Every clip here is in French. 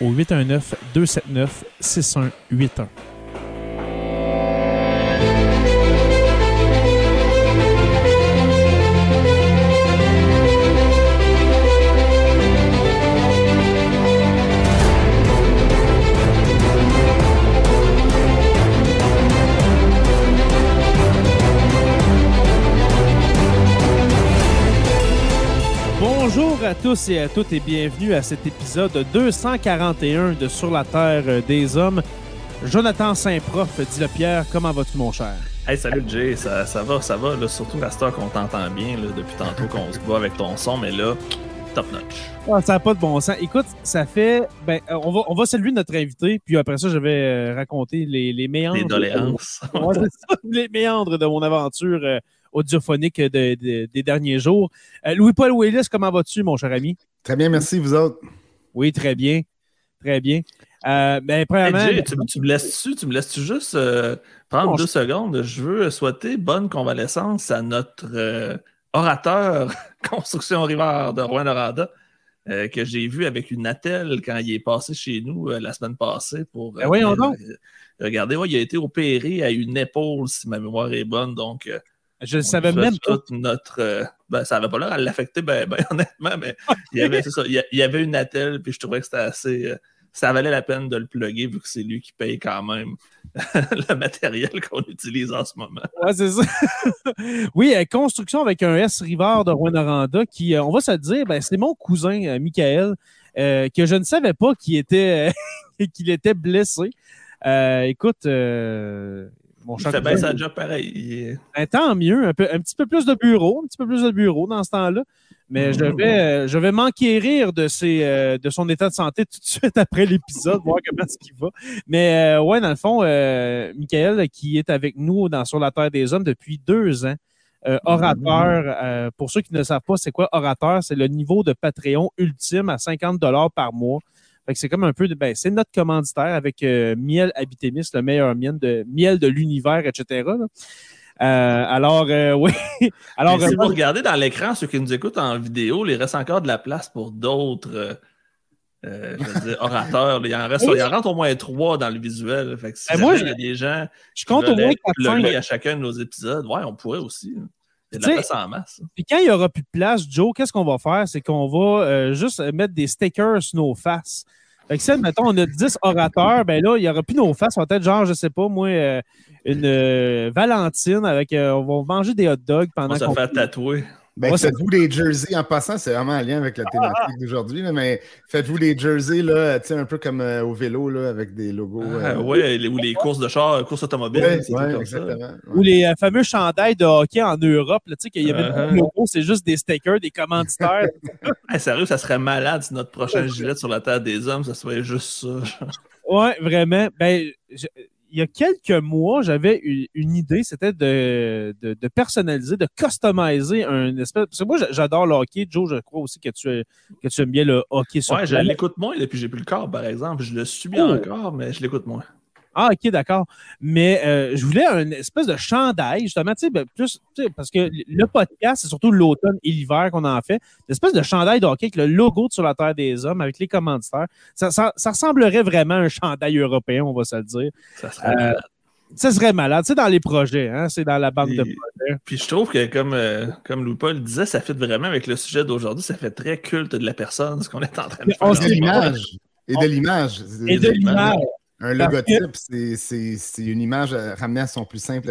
au 819 à tous et à toutes et bienvenue à cet épisode 241 de Sur la Terre des Hommes. Jonathan Saint-Prof, dit le Pierre, comment vas-tu mon cher? Hey, salut Jay, ça, ça va, ça va, là, surtout à cette heure qu'on t'entend bien là, depuis tantôt qu'on se bat avec ton son, mais là, top notch. Ça n'a pas de bon sens. Écoute, ça fait. Ben, euh, on va, on va saluer notre invité, puis après ça, je vais euh, raconter les, les méandres. Les doléances. Ouais, ça, les méandres de mon aventure euh, audiophonique de- de- des derniers jours. Euh, Louis-Paul Willis, comment vas-tu, mon cher ami? Très bien, merci, vous autres. Oui, très bien. Très bien. Euh, ben, Hey, premièrement, Jay, tu, tu me laisses-tu, tu me laisses-tu juste euh, prendre deux secondes? Je veux souhaiter bonne convalescence à notre euh, orateur Construction Rivard de Rouen-Noranda. euh, que j'ai vu avec une attelle quand il est passé chez nous euh, la semaine passée pour Ben voyons donc. euh, regardez, ouais, il a été opéré à une épaule, si ma mémoire est bonne, donc euh, je ne savais même pas. notre. euh, ben, ça n'avait pas l'air à l'affecter, ben, ben, honnêtement, mais il y avait, ça, il y une attelle, puis je trouvais que c'était assez. euh, ça valait la peine de le plugger, vu que c'est lui qui paye quand même le matériel qu'on utilise en ce moment. Ouais, c'est ça. oui, euh, construction avec un S Rivard de Rouen-Noranda qui, on va se le dire, ben, c'est mon cousin, Michael, euh, que je ne savais pas qu'il était, qu'il était blessé. Euh, écoute, euh, mon fait bien cousin, sa job pareil. Ben, tant mieux, un, peu, un petit peu plus de bureau, un petit peu plus de bureau dans ce temps-là. Mais je vais, euh, je vais m'enquérir de, ses, euh, de son état de santé tout de suite après l'épisode, voir comment est-ce qu'il va. Mais euh, ouais, dans le fond, euh, Michael, qui est avec nous dans Sur la Terre des Hommes depuis deux ans, euh, orateur, euh, pour ceux qui ne savent pas c'est quoi orateur, c'est le niveau de Patreon ultime à 50 dollars par mois. Fait que c'est comme un peu de, ben, c'est notre commanditaire avec euh, Miel Habitémis, le meilleur miel de, miel de l'univers, etc. là. Euh, alors, euh, oui. alors, Mais si vous regardez dans l'écran, ceux qui nous écoutent en vidéo, il reste encore de la place pour d'autres euh, je veux dire, orateurs. Il en, reste, il en rentre au moins trois dans le visuel. Fait que si Ben, moi, il y a des gens je qui compte au moins être 4 plugués à chacun de nos épisodes, ouais, on pourrait aussi. Il y a de la place en masse. Puis quand il n'y aura plus de place, Joe, qu'est-ce qu'on va faire? C'est qu'on va euh, juste mettre des stickers sur nos faces. Fait que si, mettons, on a 10 orateurs, ben là, il n'y aura plus nos faces. Ça va être genre, je sais pas, moi, euh, une euh, Valentine avec. euh, on va manger des hot dogs On pendant va se faire tatouer. Ben, faites-vous des jerseys. En passant, c'est vraiment en lien avec la thématique d'aujourd'hui, mais faites-vous des jerseys, là, tu sais, un peu comme euh, au vélo, là, avec des logos. Ah, euh, les- ou les courses de char, courses automobiles, ouais, c'est ouais, comme ça. Ou les euh, fameux chandails de hockey en Europe, là, tu sais, qu'il y avait Uh-huh. le logo, c'est juste des stickers, des commanditaires. Hey, sérieux, ça serait malade si notre prochain gilet sur la Terre des Hommes, ça serait juste ça. Ouais, vraiment. Ben, je- il y a quelques mois, j'avais une, une idée, c'était de, de, de personnaliser, de customiser un espèce. Parce que moi, j'a- j'adore le hockey. Joe, je crois aussi que tu, que tu aimes bien le hockey sur Ouais, je l'écoute moins depuis que j'ai plus le corps, par exemple. Je le subis Oh. encore, mais je l'écoute moins. Ah, ok, d'accord. Mais euh, je voulais une espèce de chandail, justement, tu sais, ben, plus, tu sais, parce que le podcast, c'est surtout l'automne et l'hiver qu'on en fait. Une espèce de chandail de hockey avec le logo de Sur la Terre des Hommes, avec les commanditaires. Ça, ça, ça ressemblerait vraiment à un chandail européen, on va se le dire. Ça serait Euh, malade. Ça serait malade. C'est dans les projets, hein? C'est dans la bande de Puis- projets. Puis je trouve que, comme, euh, comme Louis-Paul disait, ça fit vraiment avec le sujet d'aujourd'hui. Ça fait très culte de la personne, ce qu'on est en train de faire. on de l'image. Et de l'image. Et de l'image. Un logotype, c'est- une image euh, ramenée à son plus simple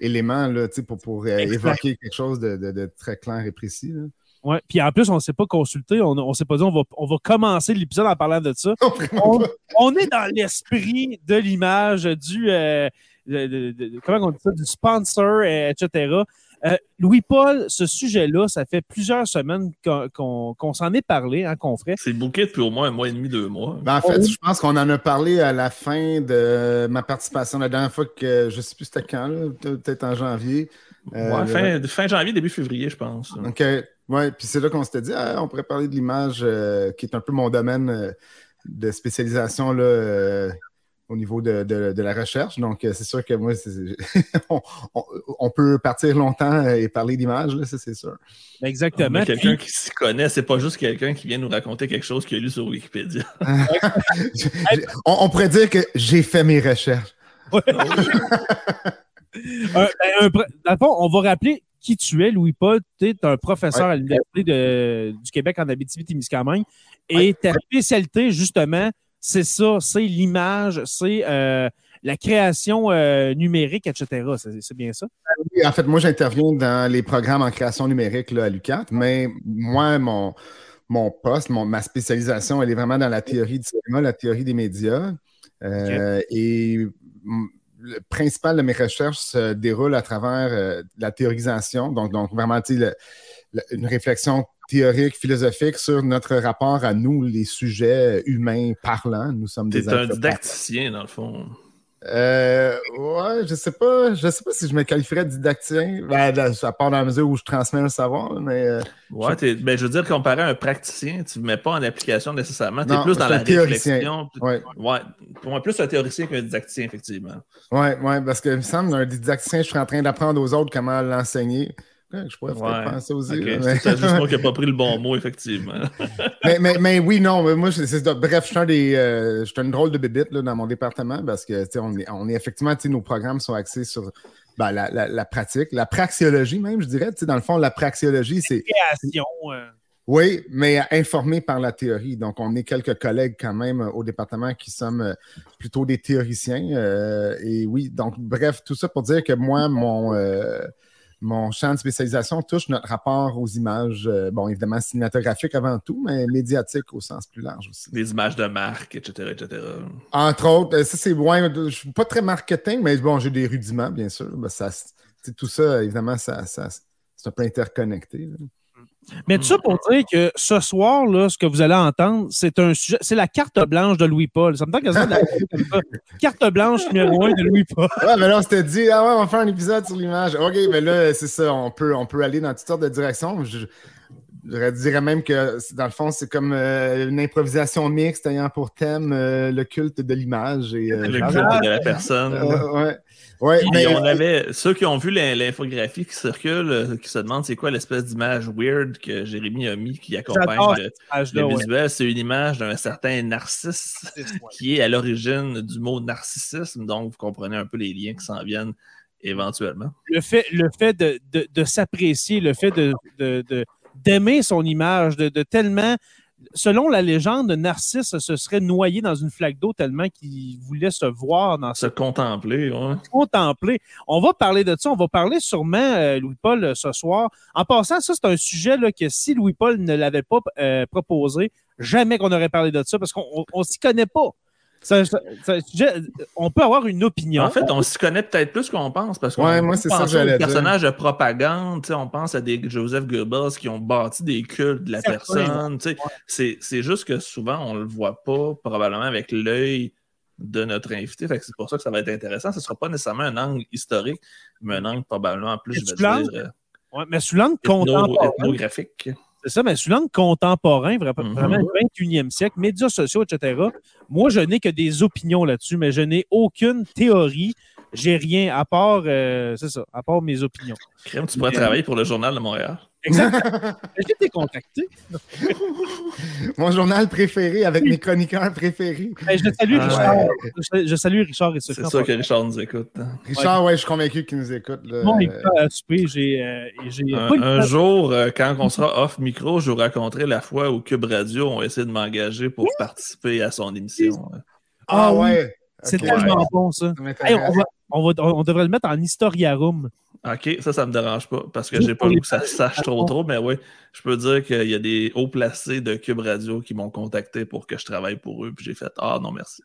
élément là, pour, pour euh, évoquer quelque chose de, de- de très clair et précis. là. Ouais. Puis en plus, on ne s'est pas consulté. On ne s'est pas dit on va, on va commencer l'épisode en parlant de ça. On, on est dans l'esprit de l'image, du. euh, de- comment on dit ça? Du sponsor, etc. Euh, Louis-Paul, ce sujet-là, ça fait plusieurs semaines qu'on qu'on- qu'on s'en est parlé, hein, qu'on ferait. C'est booké depuis au moins un mois et demi, deux mois. Ben, en fait, je pense qu'on en a parlé à la fin de ma participation. La dernière fois que je ne sais plus c'était quand, là, peut-être en janvier. Euh, Ouais, fin, fin janvier, début février, je pense. OK. Ouais, puis c'est là qu'on s'était dit, ah, on pourrait parler de l'image euh, qui est un peu mon domaine euh, de spécialisation là, euh, au niveau de, de- de la recherche. Donc, euh, c'est sûr que moi, c'est- on, on- on peut partir longtemps euh, et parler d'image, là, ça, c'est sûr. Exactement. Quelqu'un Puis- qui s'y connaît, c'est pas juste quelqu'un qui vient nous raconter quelque chose qu'il a lu sur Wikipédia. On, on pourrait dire que j'ai fait mes recherches. Un- ben, un pre- dans le fond, on va rappeler qui tu es, Louis-Paul. Tu es un professeur à l'Université de- du Québec en Abitibi-Témiscamingue. Et ta spécialité, justement, c'est ça, c'est l'image, c'est euh, la création euh, numérique, etc. C'est bien ça? Oui, En fait, moi, j'interviens dans les programmes en création numérique là, à l'UQAT, mais moi, mon, mon poste, mon- ma spécialisation, elle est vraiment dans la théorie du cinéma, la théorie des médias. Euh, Et le principal de mes recherches se déroule à travers la théorisation, donc, donc vraiment, tu sais, une réflexion théorique, philosophique sur notre rapport à nous, les sujets humains parlants. Nous sommes T'es des un didacticien, dans le fond. euh, ouais, je sais pas. Je sais pas si je me qualifierais de didactien. Ben, là, à part dans la mesure où je transmets un savoir, mais. euh, Ouais, t'es- ben, je veux dire, comparé à un praticien, tu ne mets pas en application nécessairement. Tu es plus dans la théoricien. réflexion. ouais, Ouais, pour moi, plus un théoricien qu'un didacticien, effectivement. ouais, ouais, parce que il me semble, un didacticien, je suis en train d'apprendre aux autres comment l'enseigner. Je pourrais peut-être Ouais. faire ça aussi. Ok, là, C'est mais... peut-être juste moi qui n'ai pas pris le bon mot, effectivement. mais, mais, mais oui, non, mais moi, c'est c'est bref, je suis un des. euh, je suis une drôle de bébite là, dans mon département parce que, tu sais, on est, on est effectivement, tu sais, nos programmes sont axés sur ben, la, la, la pratique, la praxiologie même, je dirais. Tu sais, dans le fond, la praxiologie, c'est. Création. euh, Oui, mais informé par la théorie. Donc, on est quelques collègues quand même euh, au département qui sommes plutôt des théoriciens. euh, et oui, donc, bref, tout ça pour dire que moi, mon, euh, mon champ de spécialisation touche notre rapport aux images, euh, bon, évidemment cinématographiques avant tout, mais médiatiques au sens plus large aussi. Des images de marque, etc., etc. Entre autres, euh, ça c'est ouais, je suis pas très marketing, mais bon, j'ai des rudiments, bien sûr. Ben, ça, tout ça, évidemment, ça, ça- c'est un peu interconnecté. là. Mais tout ça pour dire que ce soir, là, ce que vous allez entendre, c'est un sujet, c'est la carte blanche de Louis-Paul. Ça me tente comme ça. Carte blanche numéro un de Louis-Paul. Ouais, mais là, on s'était dit, ah ouais, on va faire un épisode sur l'image. OK, mais là, c'est ça, on peut, on peut aller dans toutes sortes de directions. Je, je dirais même que, dans le fond, c'est comme euh, une improvisation mixte ayant pour thème euh, le culte de l'image. Et, euh, Le genre- culte de la personne. Euh, ouais. Ouais, Puis mais, on avait ceux qui ont vu l'in- l'infographie qui circule, qui se demandent c'est quoi l'espèce d'image weird que Jérémy a mis qui accompagne le, ouais. visuel. C'est une image d'un certain narcisse qui est à l'origine du mot narcissisme. Donc, vous comprenez un peu les liens qui s'en viennent éventuellement. Le fait, le fait de, de- de s'apprécier, le fait de, de- de- d'aimer son image, de, de tellement. Selon la légende, Narcisse se serait noyé dans une flaque d'eau tellement qu'il voulait se voir dans Se contempler, ouais. contempler. On va parler de ça. On va parler sûrement, euh, Louis-Paul, euh, ce soir. En passant, ça, c'est un sujet là, que si Louis-Paul ne l'avait pas euh, proposé, jamais qu'on aurait parlé de ça parce qu'on on, on s'y connaît pas. On peut avoir une opinion. En fait, on s'y connaît peut-être plus qu'on pense parce qu'on Ouais, moi, c'est ça que pense aux dire. personnages de propagande, tu sais, on pense à des Joseph Goebbels qui ont bâti des cultes de la personne. tu sais. C'est c'est juste que souvent, on ne le voit pas probablement avec l'œil de notre invité. Fait que C'est pour ça que ça va être intéressant. Ce ne sera pas nécessairement un angle historique, mais un angle probablement plus, Et je vais dire, euh, Ouais, mais sous l'angle ethno- contemporain. ethnographique. C'est ça, mais sous l'angle contemporain, Mhm. vraiment 21e siècle, médias sociaux, etc. Moi, je n'ai que des opinions là-dessus, mais je n'ai aucune théorie. J'ai rien à part, euh, c'est ça, à part mes opinions. Crème, tu pourrais Mais- travailler pour le Journal de Montréal. Exactement. J'ai été contacté. Mon journal préféré avec mes chroniqueurs préférés. Ben, je salue Ah, Richard. ouais. Je, je salue Richard et Sophie. C'est sûr que Richard nous écoute. hein. Richard, ouais, je suis convaincu qu'il nous écoute. là. Bon, il à souper, j'ai. euh, Un, pas jour, euh, quand on sera off micro, je vous raconterai la fois où Cube Radio ont essayé de m'engager pour participer à son émission. Ah Ah oui, ouais. C'est Ok. tellement bon, ça. Ça Hey, m'intéresse. on, va- on, va- on devrait le mettre en Historia Room. OK, ça, ça me dérange pas, parce que j'ai pas pour le goût que ça se sache trop trop, mais oui, je peux dire qu'il y a des hauts placés de Cube Radio qui m'ont contacté pour que je travaille pour eux, puis j'ai fait « Ah non, merci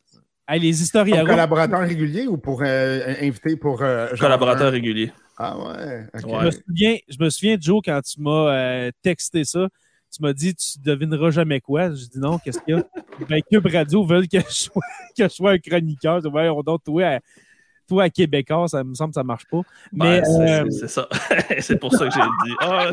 Hey, les Comme Room. collaborateur régulier ou pour euh, invité pour. euh, ». genre Collaborateur un- régulier. Ah ouais. ok. Je, me souviens, je me souviens, Joe, quand tu m'as euh, texté ça, tu m'as dit tu devineras jamais quoi. Je dis non, qu'est-ce qu'il y a? ben, Cube Radio veulent que je sois, que je sois un chroniqueur. Je dis, ouais, on donne toi à, toi à Québécois, ça me semble que ça marche pas. Mais Ben, c'est- euh, c'est ça. c'est pour ça que j'ai dit « Ah,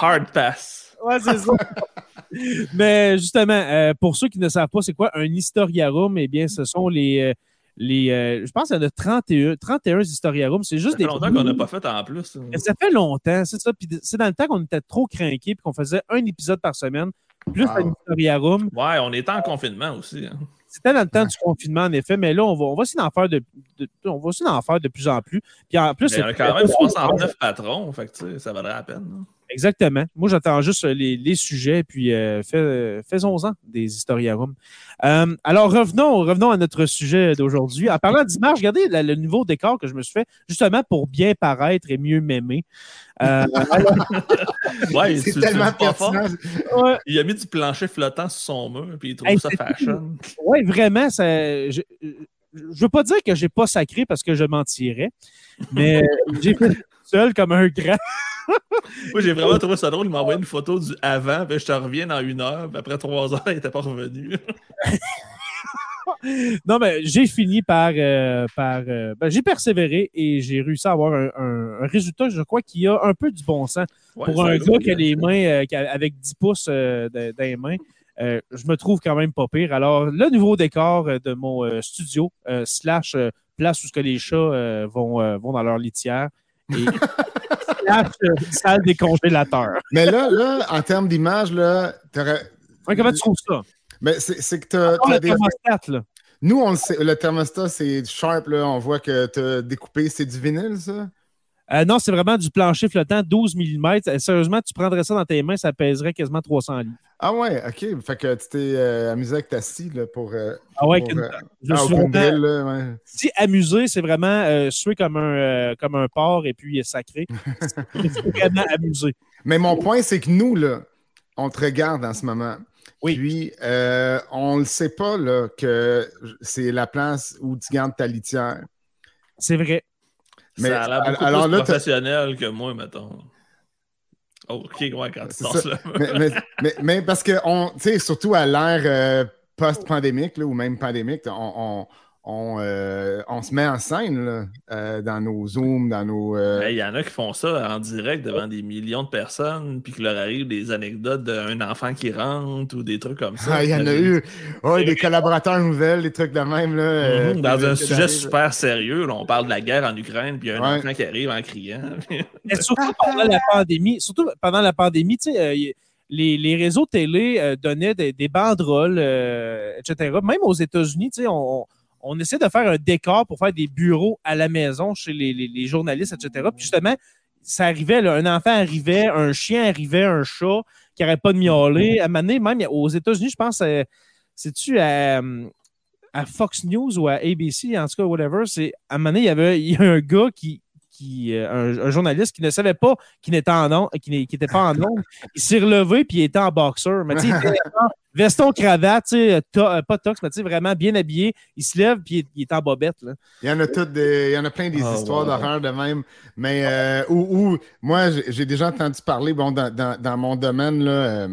hard pass Ouais, c'est ça. Mais justement, euh, pour ceux qui ne savent pas c'est quoi un historiarum, eh bien, ce sont les. euh, les euh, je pense qu'il y en a 31, 31 historiarums. C'est » juste Ça fait des. longtemps qu'on n'a pas fait en plus. hein. Ça fait longtemps, c'est ça. Puis c'est dans le temps qu'on était trop craqués puis qu'on faisait un épisode par semaine, plus Wow. un historiarum. Ouais, on était en confinement aussi. hein. C'était dans le temps du confinement, en effet, mais là, on va, on va essayer d'en faire de, de- on va essayer d'en faire de plus en plus. Puis en plus, il y a quand même 69 patrons, fait que ça vaudrait la peine. hein. Exactement. Moi, j'attends juste les, les sujets, puis euh, fais- euh, faisons-en des historiarums. Euh, alors, revenons, revenons à notre sujet d'aujourd'hui. En parlant d'image, regardez la- le nouveau décor que je me suis fait, justement pour bien paraître et mieux m'aimer. Euh, Ouais, C'est tellement dis pas fort. pertinent. ouais, Il a mis du plancher flottant sur son mur, puis il trouve Hey, ça fashion. ouais, vraiment, ça, je, je veux pas dire que j'ai pas sacré parce que je mentirais, mais j'ai fait seul comme un grand. Moi, j'ai vraiment trouvé ça drôle. Il m'a envoyé une photo du avant, puis je te reviens dans une heure, puis après trois heures, il n'était pas revenu. Non, mais j'ai fini par. euh, par euh, ben, j'ai persévéré et j'ai réussi à avoir un, un- un résultat, je crois, qui a un peu du bon sens. Ouais, Pour un gars qui a les mains euh, qui a- avec 10 pouces dans les mains, je me trouve quand même pas pire. Alors, le nouveau décor de mon studio, slash place où ce que les chats vont, vont dans leur litière, et slash euh, salle des congélateurs. Mais là, là, en termes d'image, là, t'aurais- Ouais, comment tu trouves ça? mais c'est c'est que Oh, t'as le des- thermostat, là. Nous, on le sait, le thermostat, c'est sharp, là. On voit que tu as découpé. C'est du vinyle, ça? Euh, non, c'est vraiment du plancher flottant, 12 mm. Sérieusement, tu prendrais ça dans tes mains, ça pèserait quasiment 300 livres. Ah ouais, OK. Fait que tu t'es euh, amusé avec ta scie, là, pour... euh, Ah ouais, pour, euh, je ah, suis vraiment- là, ouais. Si amuser, c'est vraiment euh, suer comme un, euh, comme un porc et puis euh, sacré. c'est vraiment amuser. Mais mon point, c'est que nous, là, on te regarde en ce moment. Oui. Puis, euh, on ne sait pas là, que c'est la place où tu gardes ta litière. C'est vrai. Mais ça a l'air beaucoup alors plus là, professionnel que moi, mettons. Oh, ok, ouais, quand tu sors ça. là. mais, mais, mais- mais parce que, on, tu sais, surtout à l'ère euh, post-pandémique, ou même pandémique, on, on, on, euh, on se met en scène là, euh, dans nos Zooms, dans nos. euh, Il y en a qui font ça en direct devant des millions de personnes, puis qu'il leur arrive des anecdotes d'un enfant qui rentre ou des trucs comme ça. Ah, il y en a eu. Des collaborateurs nouvelles, des trucs de même. Là, euh, Mhm, Dans un euh, sujet super sérieux, là, on parle de la guerre en Ukraine, puis il y a un Ouais. enfant qui arrive en criant. Mais surtout pendant la pandémie, surtout pendant la pandémie, tu sais, euh, y- les, les réseaux télé euh, donnaient des, des banderoles, euh, etc. Même aux États-Unis, tu sais, on, on essaie de faire un décor pour faire des bureaux à la maison chez les, journalistes, etc. Puis justement, ça arrivait, là, un enfant arrivait, un chien arrivait, un chat qui n'arrête pas de miauler. À un moment donné, même aux États-Unis, je pense, euh, c'est-tu à, Fox News ou à ABC, en tout cas, whatever, c'est à un moment donné, il y avait un gars qui, qui euh, un, un journaliste qui ne savait pas qu'il n'était en qui n'est- qui était pas en onde. Il s'est relevé puis il était en boxeur. Mais tu sais, il était en veston cravate, to- euh, pas tox, mais vraiment bien habillé. Il se lève puis il, il est en bobette. Là. Il y en a toutes des, il y en a plein des Ah, histoires ouais. d'horreur de même. Mais euh, où, où- moi, j'ai déjà entendu parler, bon, dans, dans- dans mon domaine, là, euh,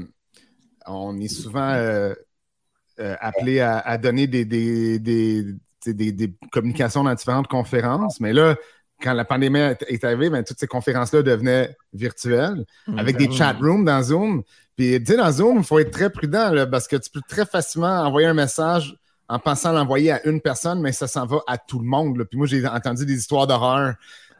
on est souvent euh, appelé à, à donner des, des, des- des communications dans différentes conférences. Mais là, quand la pandémie est arrivée, ben, toutes ces conférences-là devenaient virtuelles, Mm. avec des Mm. chat rooms dans Zoom. Puis, tu sais, dans Zoom, il faut être très prudent là, parce que tu peux très facilement envoyer un message en pensant l'envoyer à une personne, mais ça s'en va à tout le monde. là. Puis moi, j'ai entendu des histoires d'horreur.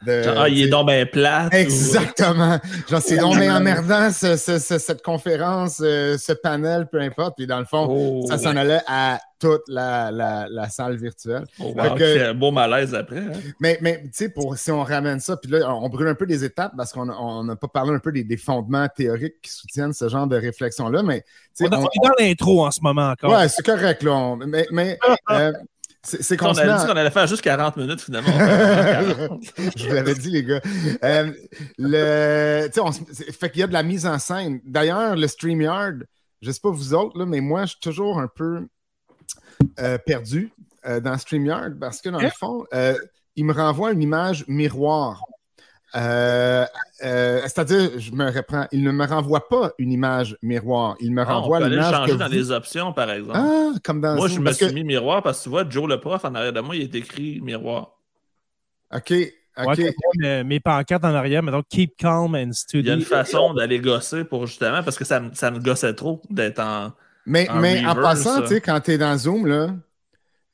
De, Genre, ah, il est donc bien plat. Exactement. Genre, c'est donc bien emmerdant, ce- ce- ce- cette conférence, euh, ce panel, peu importe. Puis dans le fond, Oh, ça s'en allait à toute la, la- la salle virtuelle. Oh, wow, que- quel beau malaise après. hein. Mais, mais tu sais, pour- si on ramène ça, puis là, on brûle un peu des étapes parce qu'on on n'a pas parlé un peu des, des fondements théoriques qui soutiennent ce genre de réflexion-là. Mais tu On, sais, on on- est dans l'intro en ce moment encore. ouais, c'est correct, là. On- mais mais euh, c'est c'est On qu'on a dit qu'on allait faire juste 40 minutes finalement. Je vous l'avais dit, les gars. Euh, le, on fait qu'il y a de la mise en scène. D'ailleurs, le StreamYard, je sais pas vous autres, là, mais moi, je suis toujours un peu euh, perdu euh, dans StreamYard parce que, dans le fond, euh, il me renvoie une image miroir. Euh, euh, C'est-à-dire, je me reprends, il ne me renvoie pas une image miroir. Il me Ah, on renvoie peut aller le l'image changer que dans vous- les options, par exemple. Ah, comme dans moi, Zoom, je me suis que- mis miroir parce que tu vois, Joe le prof, en arrière de moi, il est écrit miroir. OK, OK. Ouais, mes, mes pancartes en arrière, mais donc keep calm and Il y a une façon d'aller gosser pour justement, parce que ça, me- ça me gossait trop d'être en. Mais, En mais en passant, tu sais, quand tu es dans Zoom, là,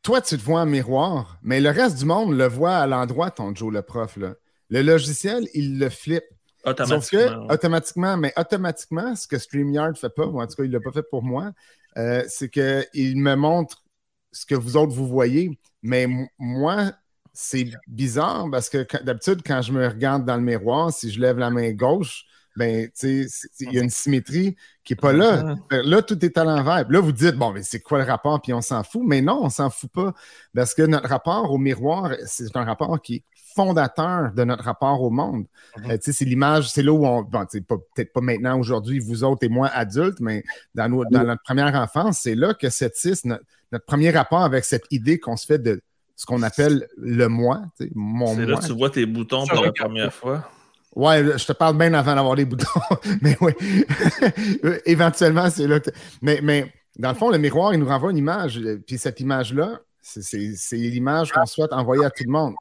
toi, tu te vois en miroir, mais le reste du monde le voit à l'endroit, ton Joe le prof. Là. Le logiciel, il le flippe. Sauf Automatiquement. que, ouais. automatiquement, mais automatiquement, ce que StreamYard ne fait pas, ou en tout cas, il ne l'a pas fait pour moi, euh, c'est qu'il me montre ce que vous autres, vous voyez. Mais moi, c'est bizarre parce que d'habitude, quand je me regarde dans le miroir, si je lève la main gauche, ben, tu sais, c'est- il y a une symétrie qui n'est pas là. Là, tout est à l'envers. Là, vous dites, bon, mais c'est quoi le rapport? Puis on s'en fout. Mais non, on s'en fout pas. Parce que notre rapport au miroir, c'est un rapport qui est fondateur de notre rapport au monde. Mhm. Euh, tu sais, c'est l'image, c'est là où on. Bon, peut-être pas maintenant, aujourd'hui, vous autres et moi adultes, mais dans, nos- dans notre première enfance, c'est là que cette notre, notre premier rapport avec cette idée qu'on se fait de ce qu'on appelle le moi, mon C'est moi. là que tu vois tes boutons pour la première fois. Ouais, je te parle bien avant d'avoir des boutons. mais oui. Éventuellement, c'est là que. Mais, mais dans le fond, le miroir, il nous renvoie une image. euh, Puis cette image-là, c'est l'image qu'on souhaite envoyer à tout le monde.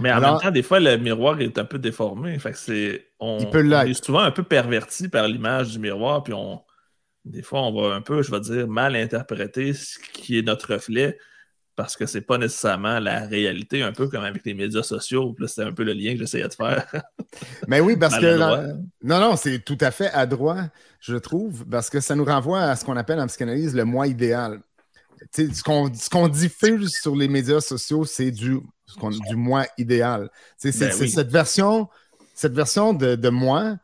Mais en Alors- même temps, des fois, le miroir est un peu déformé. Fait que c'est. On, Il peut on est souvent un peu perverti par l'image du miroir, puis on. Des fois, on va un peu, je vais dire, mal interpréter ce qui est notre reflet parce que c'est pas nécessairement la réalité, un peu comme avec les médias sociaux. Là, c'était un peu le lien que j'essayais de faire. Mais oui, parce que. Non, non, c'est tout à fait adroit, je trouve, parce que ça nous renvoie à ce qu'on appelle en psychanalyse le moi idéal. Ce qu'on ce qu'on diffuse sur les médias sociaux, c'est du, ce qu'on- du moi idéal. C'est Ben oui. cette version, cette version de, de moi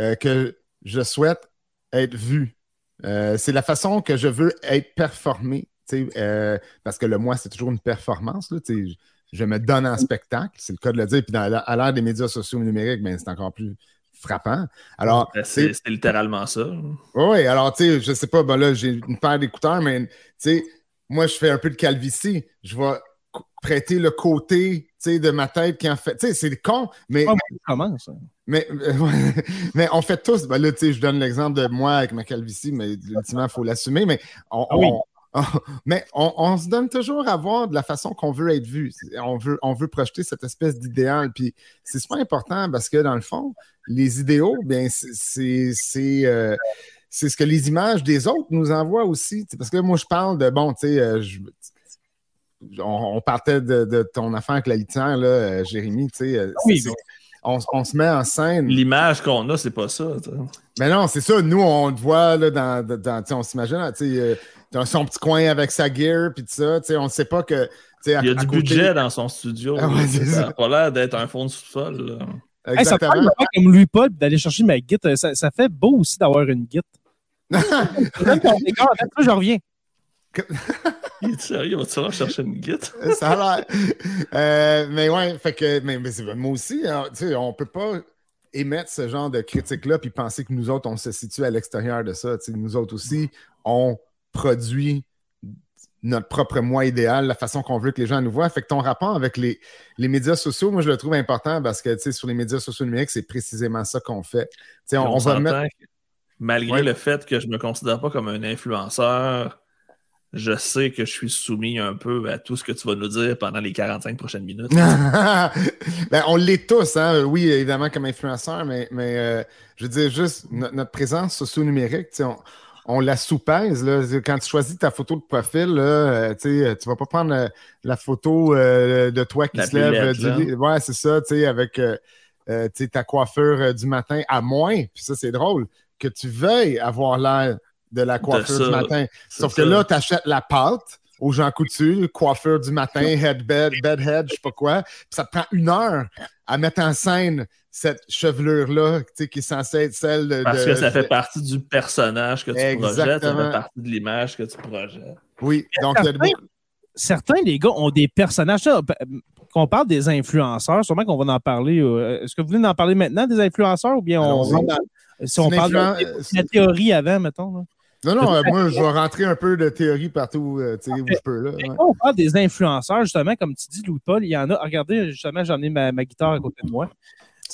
euh, que je souhaite être vue. Euh, c'est la façon que je veux être performé. euh, parce que le moi, c'est toujours une performance. Là, je je me donne en spectacle, c'est le cas de le dire. Puis dans, à l'ère des médias sociaux numériques, ben, c'est encore plus frappant. Alors, Ben, c'est littéralement ça. oui, alors, tu sais, je sais pas, ben là, j'ai une paire d'écouteurs, mais, tu sais, moi, je fais un peu de calvitie. Je vais prêter le côté, de ma tête qui en fait. Tu sais, c'est con, mais, Ah, moi, je commence. mais, euh, ouais, mais on fait tous. Ben là, tu sais, je donne l'exemple de moi avec ma calvitie, mais ultimement, il faut l'assumer. Mais on, Ah oui. on- mais on, on se donne toujours à voir de la façon qu'on veut être vu. On veut, on veut projeter cette espèce d'idéal. Puis c'est super important parce que, dans le fond, les idéaux, bien, c'est, euh, c'est ce que les images des autres nous envoient aussi. Parce que moi, je parle de, bon, tu sais, euh, je- on, on partait de, de ton affaire avec la litière, là, euh, Jérémy, tu sais. euh, Oui, bon. on, on se met en scène. L'image qu'on a, c'est pas ça. Mais non, c'est ça. Nous, on te voit là, dans, dans- tu sais, on s'imagine, tu sais, euh, dans son petit coin avec sa gear, puis tout ça. tu sais, On ne sait pas que. Il y a à du côté- budget dans son studio. Ah ouais, ça n'a pas l'air d'être un fond de sous-sol. Hey, ça Exactement. comme lui, Paul, d'aller chercher ma guide. Ça, ça fait beau aussi d'avoir une guide. Ton attends, je reviens. Il est sérieux, va-tu falloir chercher une guide? ça a l'air. Euh, mais ouais, fait que mais, mais c'est- moi aussi, hein, tu sais, on peut pas émettre ce genre de critique-là puis penser que nous autres, on se situe à l'extérieur de ça. Tu sais, nous autres aussi, on produit notre propre moi idéal, la façon qu'on veut que les gens nous voient. Fait que ton rapport avec les, les médias sociaux, moi, je le trouve important parce que, tu sais, sur les médias sociaux numériques, c'est précisément ça qu'on fait. Tu sais, on, on on va mettre... malgré Ouais. le fait que je me considère pas comme un influenceur, je sais que je suis soumis un peu à tout ce que tu vas nous dire pendant les 45 prochaines minutes. ben, on l'est tous, hein? oui, évidemment, comme influenceur, mais, mais euh, je veux dire, juste notre présence socio-numérique, on, on la soupèse. Là. Quand tu choisis ta photo de profil, là, euh, tu ne vas pas prendre euh, la photo de toi qui se lève. Du... Ouais, c'est ça, avec ta coiffure du matin, à moins, puis ça, c'est drôle, que tu veuilles avoir l'air de la coiffure du matin. Sauf que là, tu achètes la pâte aux gens coutus, coiffure du matin, headbed, bedhead, je sais pas quoi. Puis ça te prend une heure à mettre en scène cette chevelure-là, qui est censée être celle de. Parce que ça fait partie du personnage que tu projettes, ça fait partie de l'image que tu projettes. Oui, donc certains, certains, les gars, ont des personnages. Qu'on parle des influenceurs, sûrement qu'on va en parler. Euh, est-ce que vous voulez en parler maintenant des influenceurs ou bien on, si on parle de la théorie avant, mettons? Non, non, euh, moi, je vais rentrer un peu de théorie partout euh, où je peux. Là, On parle des influenceurs, justement, comme tu dis, Louis Paul, il y en a. Regardez, justement, j'en ai ma, guitare à côté de moi.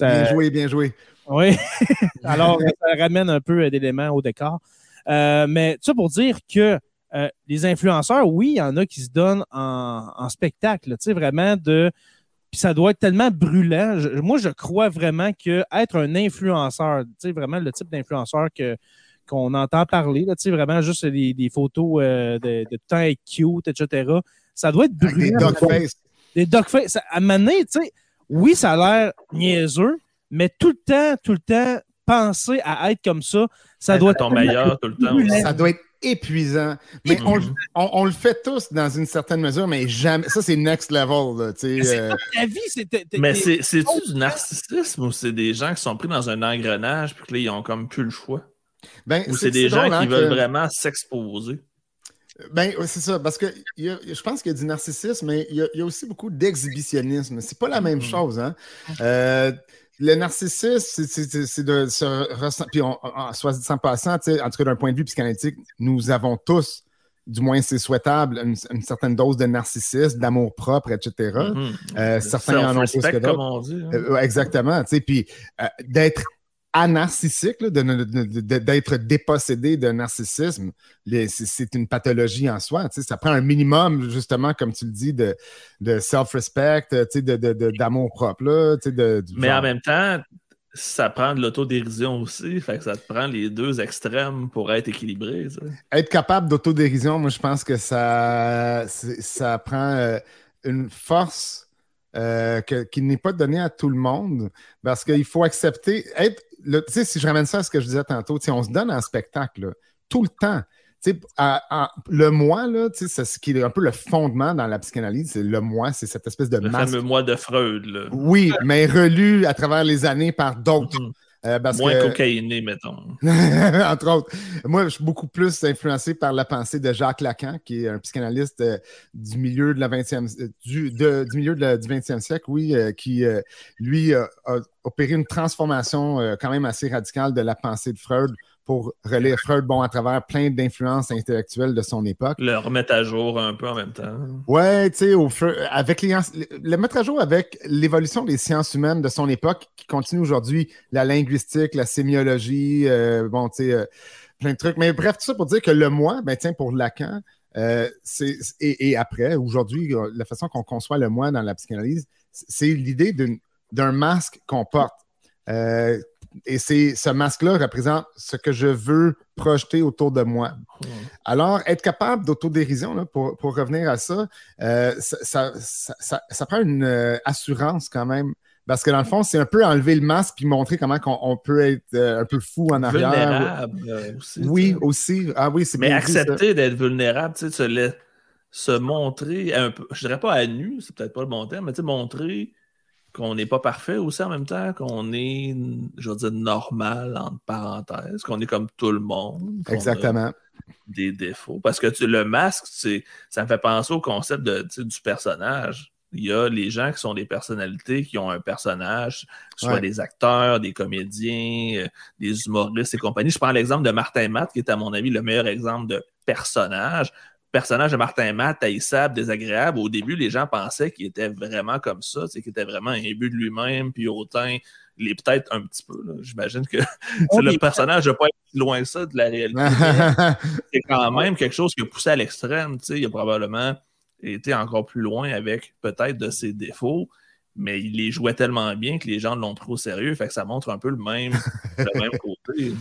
Bien joué, bien joué. Oui. Alors, ça ramène un peu d'éléments au décor. Euh, mais ça pour dire que les influenceurs, oui, il y en a qui se donnent en, spectacle, tu sais, vraiment de. Puis ça doit être tellement brûlant. moi, je crois vraiment que être un influenceur, tu sais, vraiment le type d'influenceur que qu'on entend parler, là, vraiment juste des, photos euh, de, de temps cute, etc. Ça doit être brûlant. Des dogface. Des dogface. À un moment donné, oui, ça a l'air niaiseux, mais tout le temps, tout le temps, penser à être comme ça, ça doit être. meilleur tout le temps. Ça doit être épuisant. Mais on, le fait tous dans une certaine mesure, mais jamais. Ça, c'est next level. Euh... Ta vie, c'est. Mais c'est-tu du narcissisme ou c'est des gens qui sont pris dans un engrenage puis que là, ils ont comme plus le choix? Ben, Ou c'est des gens qui hein, veulent vraiment s'exposer? Ben, c'est ça, parce que je pense qu'il y a du narcissisme, mais il y a, aussi beaucoup d'exhibitionnisme. C'est pas la même mm-hmm. chose. Hein? Euh, le narcissisme, c'est de se ressentir. Puis, on, soit dit sans passant, en tout cas d'un point de vue psychanalytique, nous avons tous, du moins c'est souhaitable, une, certaine dose de narcissisme, d'amour propre, etc. Mm-hmm. Euh, certains en ont plus que d'autres. Hein. Euh, exactement. Puis d'être anarcissique, d'être dépossédé d'un narcissisme, c'est une pathologie en soi. Ça prend un minimum, justement, comme tu le dis, de, self-respect, d'amour propre. Mais en même temps, ça prend de l'autodérision aussi. Fait que ça te prend les deux extrêmes pour être équilibré. Être capable d'autodérision, moi, je pense que ça, ça prend euh, une force euh, qui n'est pas donnée à tout le monde parce qu'il faut accepter, être si je ramène ça à ce que je disais tantôt, on se donne un spectacle tout le temps. le moi, là, c'est ce qui est un peu le fondement dans la psychanalyse, c'est le moi, c'est cette espèce de le masque. fameux moi de Freud. Là. Oui, mais relu à travers les années par d'autres. Mm-hmm. Euh, Moins cocaïné, mettons. Entre autres. Moi, je suis beaucoup plus influencé par la pensée de Jacques Lacan, qui est un psychanalyste euh, du milieu de la 20e, euh, du, du milieu du 20e siècle, oui, qui, lui, a opéré une transformation quand même assez radicale de la pensée de Freud pour relire Freud, bon, à travers plein d'influences intellectuelles de son époque. Le remettre à jour un peu en même temps. Ouais, tu sais, au avec les, le mettre à jour avec l'évolution des sciences humaines de son époque qui continue aujourd'hui, la linguistique, la sémiologie, euh, bon, tu sais, euh, plein de trucs. Mais bref, tout ça pour dire que le moi, ben tiens, pour Lacan, euh, c'est, et, après, aujourd'hui, la façon qu'on conçoit le moi dans la psychanalyse, c'est l'idée d'un masque qu'on porte et c'est ce masque-là représente ce que je veux projeter autour de moi. Alors, être capable d'autodérision, pour, pour revenir à ça, euh, ça, ça, prend une euh, assurance quand même. Parce que dans le fond, c'est un peu enlever le masque puis montrer comment on, peut être euh, un peu fou en arrière. Vulnérable aussi. Oui, aussi. Ah oui, c'est Mais accepter d'être vulnérable, tu sais, se, se montrer un peu, je dirais pas à nu, c'est peut-être pas le bon terme, mais tu sais, montrer qu'on n'est pas parfait aussi en même temps, qu'on est, je veux dire, normal, entre parenthèses, qu'on est comme tout le monde. Exactement. Des défauts. Parce que le masque, ça me fait penser au concept de, du personnage. Il y a les gens qui sont des personnalités, qui ont un personnage, soit des acteurs, des comédiens, euh, des humoristes et compagnie. Je prends l'exemple de Martin Matt, qui est à mon avis le meilleur exemple de personnage personnage de Martin Matt, haïssable, désagréable. Au début, les gens pensaient qu'il était vraiment comme ça, qu'il était vraiment un but de lui-même, puis autant, il est peut-être un petit peu. J'imagine que le personnage n'a pas être loin ça de la réalité. c'est quand même quelque chose qui a poussé à l'extrême. Il a probablement été encore plus loin avec peut-être de ses défauts, mais il les jouait tellement bien que les gens l'ont pris au sérieux. Fait que ça montre un peu le même, le même côté.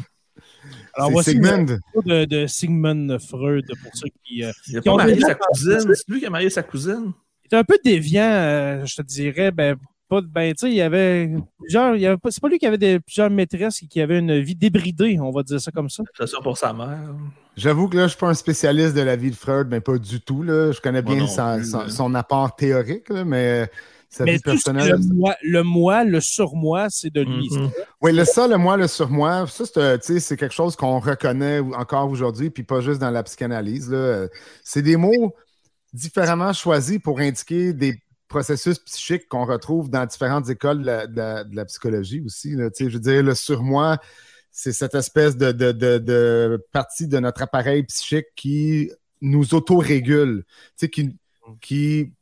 Alors, voici Sigmund. De, de Sigmund Freud pour ceux qui. Euh, il a pas marié sa cousine. C'est lui qui a marié sa cousine. Il était un peu déviant, euh, je te dirais. Ben, pas, ben, tu sais, il y avait plusieurs. Il y avait, c'est pas lui qui avait des, plusieurs maîtresses et qui avait une vie débridée, on va dire ça comme ça. C'est ça pour sa mère. J'avoue que là, je suis pas un spécialiste de la vie de Freud, mais pas du tout. Là. Je connais bien son, apport théorique, mais sa vie personnelle. Le moi, le, surmoi, c'est de lui. Mm-hmm. Oui, le ça, le moi, le surmoi, ça, c'est quelque chose qu'on reconnaît encore aujourd'hui, puis pas juste dans la psychanalyse. C'est des mots différemment choisis pour indiquer des processus psychiques qu'on retrouve dans différentes écoles de la, psychologie aussi. Je veux dire, le surmoi, c'est cette espèce de, partie de notre appareil psychique qui nous autorégule, qui, qui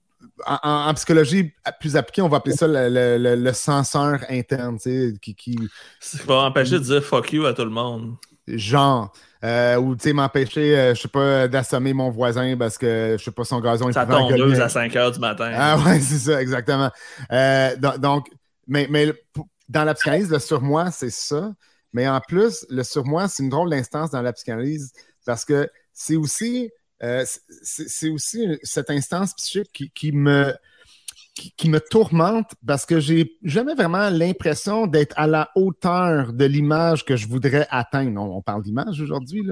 en, psychologie plus appliquée, on va appeler ça le, censeur interne, qui, qui... Ça va empêcher de dire fuck you à tout le monde. Genre. Euh, ou tu sais, m'empêcher, euh, je sais pas, d'assommer mon voisin parce que je sais pas, son gazon est Ça tondeuse à 5 heures du matin. Ah ouais, c'est ça, exactement. Euh, donc, mais, mais dans la psychanalyse, le surmoi, c'est ça. Mais en plus, le surmoi, c'est une drôle d'instance dans la psychanalyse parce que c'est aussi, c'est aussi cette instance psychique qui, me tourmente parce que j'ai jamais vraiment l'impression d'être à la hauteur de l'image que je voudrais atteindre. On, parle d'image aujourd'hui.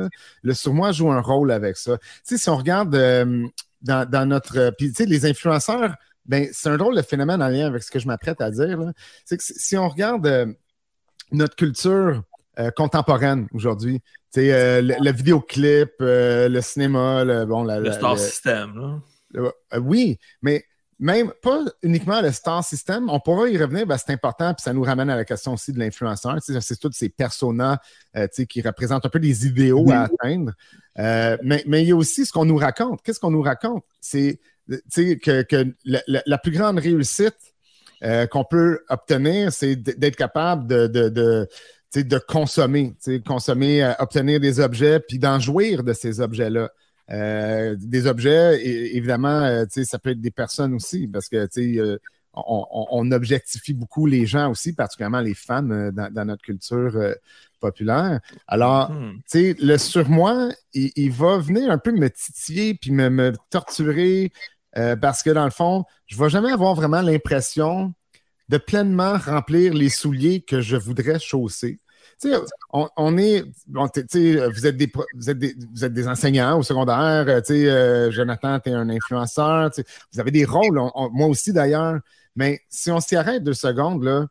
Le surmoi joue un rôle avec ça. Si on regarde euh, dans, notre. Puis, tu sais, les influenceurs, ben, c'est un drôle de phénomène en lien avec ce que je m'apprête à dire. C'est que si on regarde euh, notre culture euh, contemporaine aujourd'hui, tu sais, le, vidéoclip, le cinéma, le, bon, le star system. oui, mais même pas uniquement le star system, on pourra y revenir, ben, c'est important, puis ça nous ramène à la question aussi de l'influenceur. C'est tous ces personas euh, qui représentent un peu des idéaux à atteindre. Euh, mais, il y a aussi ce qu'on nous raconte. Qu'est-ce qu'on nous raconte? C'est que, la, plus grande réussite euh, qu'on peut obtenir, c'est d'être capable de, de, de de consommer, consommer, obtenir des objets, puis d'en jouir de ces objets-là. Euh, des objets, et, évidemment, euh, ça peut être des personnes aussi, parce que euh, on, objectifie beaucoup les gens aussi, particulièrement les femmes dans, notre culture populaire. Alors, hmm. le surmoi, il, il, va venir un peu me titiller puis me, torturer parce que dans le fond, je ne vais jamais avoir vraiment l'impression de pleinement remplir les souliers que je voudrais chausser on, est. vous, êtes des, vous, êtes des, vous êtes des enseignants au secondaire. Euh, euh, Jonathan, tu es un influenceur. Vous avez des rôles, moi aussi d'ailleurs. Mais si on s'y arrête deux secondes, là,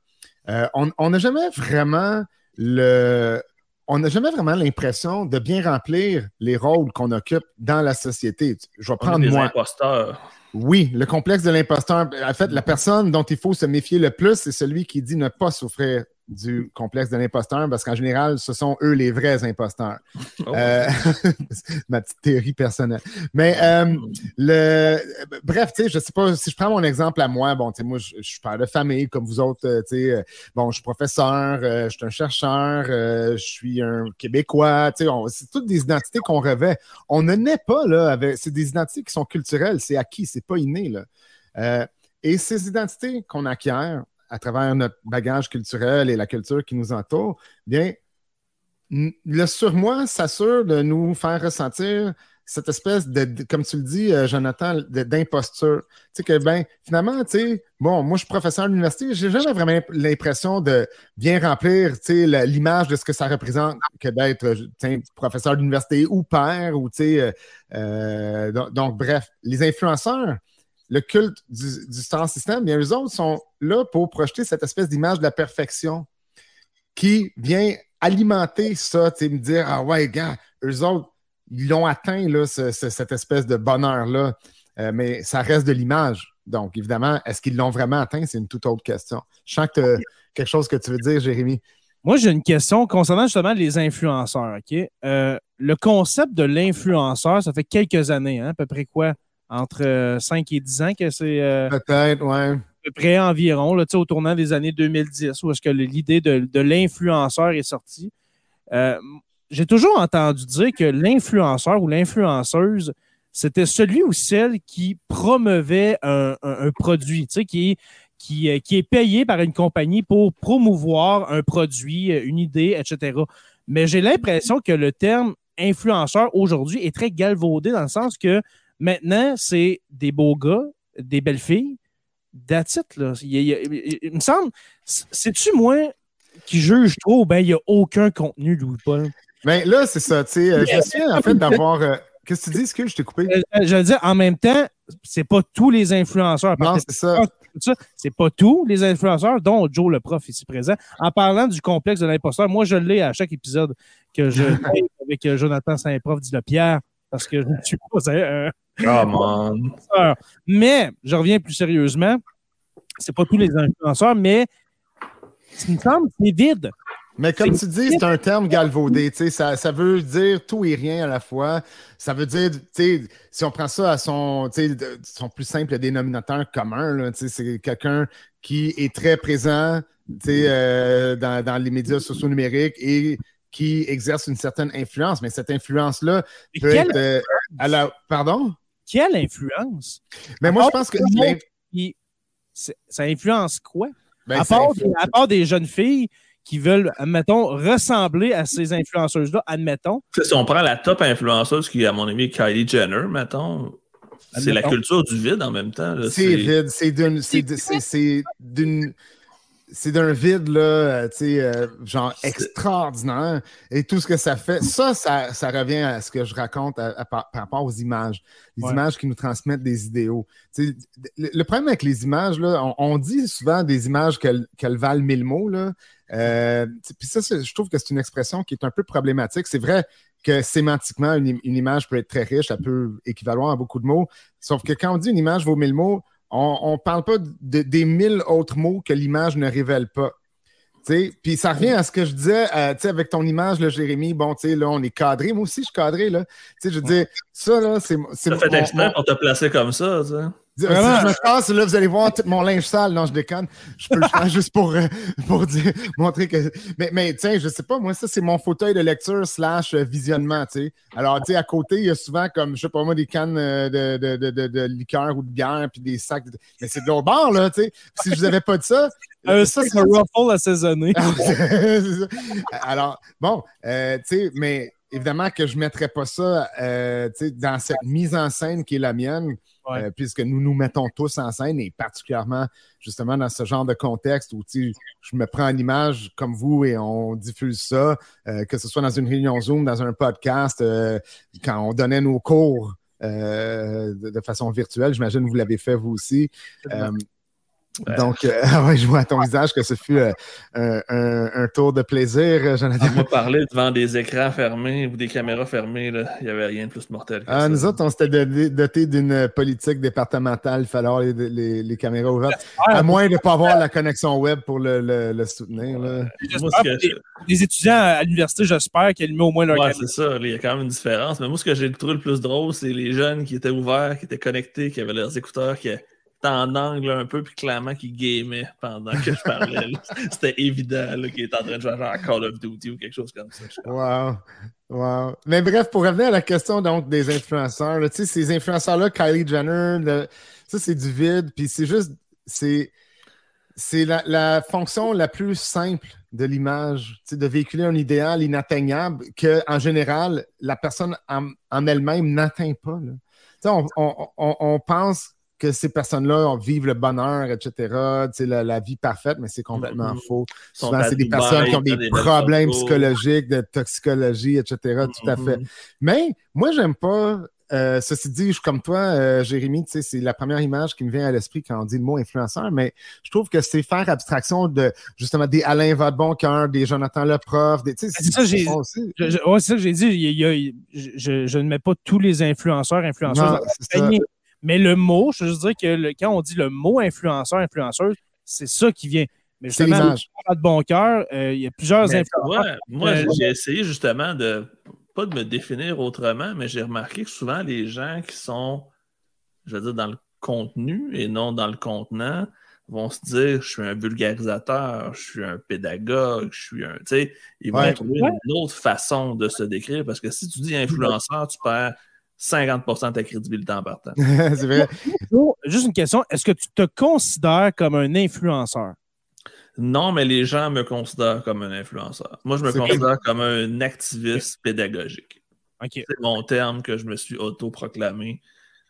euh, on n'a jamais vraiment le. On n'a jamais vraiment l'impression de bien remplir les rôles qu'on occupe dans la société. Je vais prendre moi. Oui, le complexe de l'imposteur. En fait, la personne dont il faut se méfier le plus, c'est celui qui dit ne pas souffrir du complexe de l'imposteur parce qu'en général, ce sont eux les vrais imposteurs. Oh. Euh, ma petite théorie personnelle. Mais euh, le, bref, tu sais, je sais pas, si je prends mon exemple à moi, bon, tu sais, moi, je, suis père de famille comme vous autres, euh, tu sais, bon, je suis professeur, je suis un chercheur, je suis un Québécois, tu sais, c'est toutes des identités qu'on revêt. On ne naît pas, là, avec, c'est des identités qui sont culturelles, c'est acquis, c'est pas inné, là. et ces identités qu'on acquiert, à travers notre bagage culturel et la culture qui nous entoure, bien, le surmoi s'assure de nous faire ressentir cette espèce de, comme tu le dis, euh, Jonathan, d'imposture. Tu sais que, ben, finalement, tu sais, bon, moi, je suis professeur à l'université, j'ai jamais vraiment l'impression de bien remplir, tu sais, l'image de ce que ça représente que d'être, professeur d'université ou père, ou, tu sais, euh, euh, donc, bref, les influenceurs, le culte du, du star system, bien, eux autres sont là pour projeter cette espèce d'image de la perfection qui vient alimenter ça, tu me dire, ah ouais, gars, eux autres, ils l'ont atteint, là, cette espèce de bonheur-là, euh, mais ça reste de l'image. Donc, évidemment, est-ce qu'ils l'ont vraiment atteint? C'est une toute autre question. Je sens que tu as quelque chose que tu veux dire, Jérémy. Moi, j'ai une question concernant justement les influenceurs, OK? Euh, le concept de l'influenceur, ça fait quelques années, hein, à peu près quoi? Entre 5 et 10 ans que c'est. Euh, Peut-être, ouais. Peu près environ, là, au tournant des années 2010, où est-ce que l'idée de, l'influenceur est sortie. Euh, j'ai toujours entendu dire que l'influenceur ou l'influenceuse, c'était celui ou celle qui promeuvait un, produit, qui, euh, qui est payé par une compagnie pour promouvoir un produit, une idée, etc. Mais j'ai l'impression que le terme influenceur aujourd'hui est très galvaudé dans le sens que maintenant, c'est des beaux gars, des belles filles. That's it, là. Il, me semble, c'est-tu moi qui juge trop? Ou bien il n'y a aucun contenu, Louis-Paul? Mais là, c'est ça, tu sais. Euh, je suis en fait d'avoir. Euh, qu'est-ce que tu dis? Est-ce que je t'ai coupé? Euh, je veux dire, en même temps, c'est pas tous les influenceurs. Non, c'est ça. C'est pas tous les influenceurs, dont Joe le prof ici présent. En parlant du complexe de l'imposteur, moi, je l'ai à chaque épisode que je avec Jonathan Saint-Prof, dit le Pierre, parce que je ne suis pas un. Oh, mais, je reviens plus sérieusement, c'est pas tous les influenceurs, mais il me semble c'est vide. Mais comme tu dis, c'est un terme galvaudé. Ça, ça veut dire tout et rien à la fois. Ça veut dire, si on prend ça à son, son plus simple dénominateur commun, c'est quelqu'un qui est très présent euh, dans, dans, les médias sociaux numériques et qui exerce une certaine influence. Mais cette influence-là peut être. Euh, à la... Pardon? Quelle influence? Mais moi, je pense que. Ça influence quoi? Ben, à, part, à part des jeunes filles qui veulent, admettons, ressembler à ces influenceuses-là, admettons. Si on prend la top influenceuse qui est, à mon ami, Kylie Jenner, mettons, c'est la culture du vide en même temps. C'est vide, c'est d'une c'est d'un vide, là, euh, tu sais, euh, genre extraordinaire. Et tout ce que ça fait, ça, ça, ça revient à ce que je raconte par, rapport aux images. Les images qui nous transmettent des idéaux. Le, le, problème avec les images, là, on, dit souvent des images qu'elles valent mille mots, là. Euh, puis ça, je trouve que c'est une expression qui est un peu problématique. C'est vrai que sémantiquement, une, une, image peut être très riche, elle peut équivaloir à beaucoup de mots. Sauf que quand on dit une image vaut mille mots, on ne parle pas des mille autres mots que l'image ne révèle pas. Puis ça revient à ce que je disais euh, avec ton image, là, Jérémy. Bon, là, on est cadré. Moi aussi, je suis cadré. Là. Je veux dire, ça, là, c'est. Ça fait exprès pour te placer comme ça. Si je me passe, là, vous allez voir tout mon linge sale. Non, je déconne. Je peux le faire juste pour, euh, pour dire, montrer que. Mais, mais tiens, je sais pas, moi, ça, c'est mon fauteuil de lecture slash euh, visionnement, tu sais. Alors, tu sais, à côté, il y a souvent, comme, je sais pas moi, des cannes euh, de, de, de, de, liqueur ou de bière, puis des sacs. Mais c'est de l'autre bord, là, tu sais. Si je vous avais pas de ça. Ça, c'est un ruffle assaisonné. Alors, bon, tu sais, mais évidemment que je ne mettrais pas ça dans cette mise en scène qui est la mienne. Euh, puisque nous nous mettons tous en scène et particulièrement justement dans ce genre de contexte où je me prends en image comme vous et on diffuse ça, euh, que ce soit dans une réunion Zoom, dans un podcast, euh, quand on donnait nos cours de, façon virtuelle, j'imagine que vous l'avez fait vous aussi. Donc, euh, ouais, je vois à ton visage que ce fut euh, un, un, tour de plaisir, euh, Jonathan. On m'a parlé devant des écrans fermés ou des caméras fermées. Là. Il n'y avait rien de plus mortel. Que ah, Nous autres, on s'était doté d'une politique départementale. Il fallait avoir les, les, caméras ouvertes. À moins de ne pas avoir la connexion web pour le, le, soutenir. Là. les, étudiants à l'université, j'espère qu'ils mettent au moins leur ouais, c'est ça. Il y a quand même une différence. Mais moi, ce que j'ai trouvé le plus drôle, c'est les jeunes qui étaient ouverts, qui étaient connectés, qui avaient leurs écouteurs, qui en angle un peu, puis clairement qu'il gamait pendant que je parlais. C'était évident qu'il était en train de jouer à Call of Duty ou quelque chose comme ça. Wow. Wow. Mais bref, pour revenir à la question donc des influenceurs, ces influenceurs-là, Kylie Jenner, ça c'est du vide, puis c'est juste, c'est, c'est la, fonction la plus simple de l'image, de véhiculer un idéal inatteignable que, en général, la personne en, elle-même n'atteint pas. On, on, on, pense que ces personnes-là vivent le bonheur, etc., la, la vie parfaite, mais c'est complètement mm-hmm. faux. Souvent, c'est des personnes qui ont des, problèmes psychologiques, de toxicologie, etc., tout à fait. Mm-hmm. Mais moi, j'aime pas euh, ceci dit, je suis comme toi, euh, Jérémy, c'est la première image qui me vient à l'esprit quand on dit le mot influenceur, mais je trouve que c'est faire abstraction de justement des Alain Vadeboncoeur, des Jonathan Leprof, des. C'est ça, que j'ai dit. je, ne mets pas tous les influenceurs, influenceurs mais le mot, je veux dire que quand on dit le mot influenceur, influenceuse, c'est ça qui vient. Mais justement, de bon cœur, euh, il y a plusieurs influenceurs. moi, euh, j'ai essayé justement de pas de me définir autrement, mais j'ai remarqué que souvent les gens qui sont, je veux dire, dans le contenu et non dans le contenant, vont se dire je suis un vulgarisateur, je suis un pédagogue, je suis un. Tu sais, ils vont trouver une autre façon de se décrire parce que si tu dis influenceur, tu perds 50 de ta crédibilité en partant. c'est vrai. Juste une question est-ce que tu te considères comme un influenceur? Non, mais les gens me considèrent comme un influenceur. Moi, je me considère comme un activiste pédagogique. C'est mon terme que je me suis autoproclamé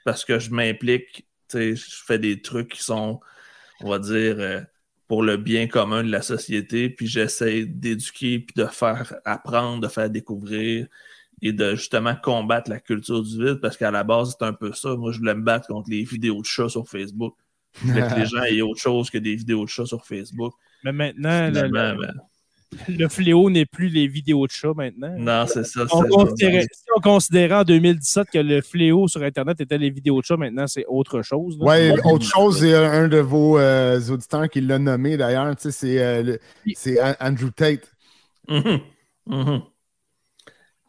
parce que je m'implique, je fais des trucs qui sont on va dire, euh, pour le bien commun de la société, puis j'essaie d'éduquer, puis de faire apprendre, de faire découvrir et de justement combattre la culture du vide, parce qu'à la base, c'est un peu ça. Moi, je voulais me battre contre les vidéos de chats sur Facebook. Je voulais que les gens aient autre chose que des vidéos de chats sur Facebook. Mais maintenant, le fléau n'est plus les vidéos de chats maintenant. Non, c'est ça. On considérait, si on considérait en 2017 que le fléau sur Internet était les vidéos de chats, maintenant c'est autre chose. Oui, autre chose, c'est un de vos euh, auditeurs qui l'a nommé d'ailleurs, c'est euh, Andrew Tate. Mm-hmm. Mm-hmm.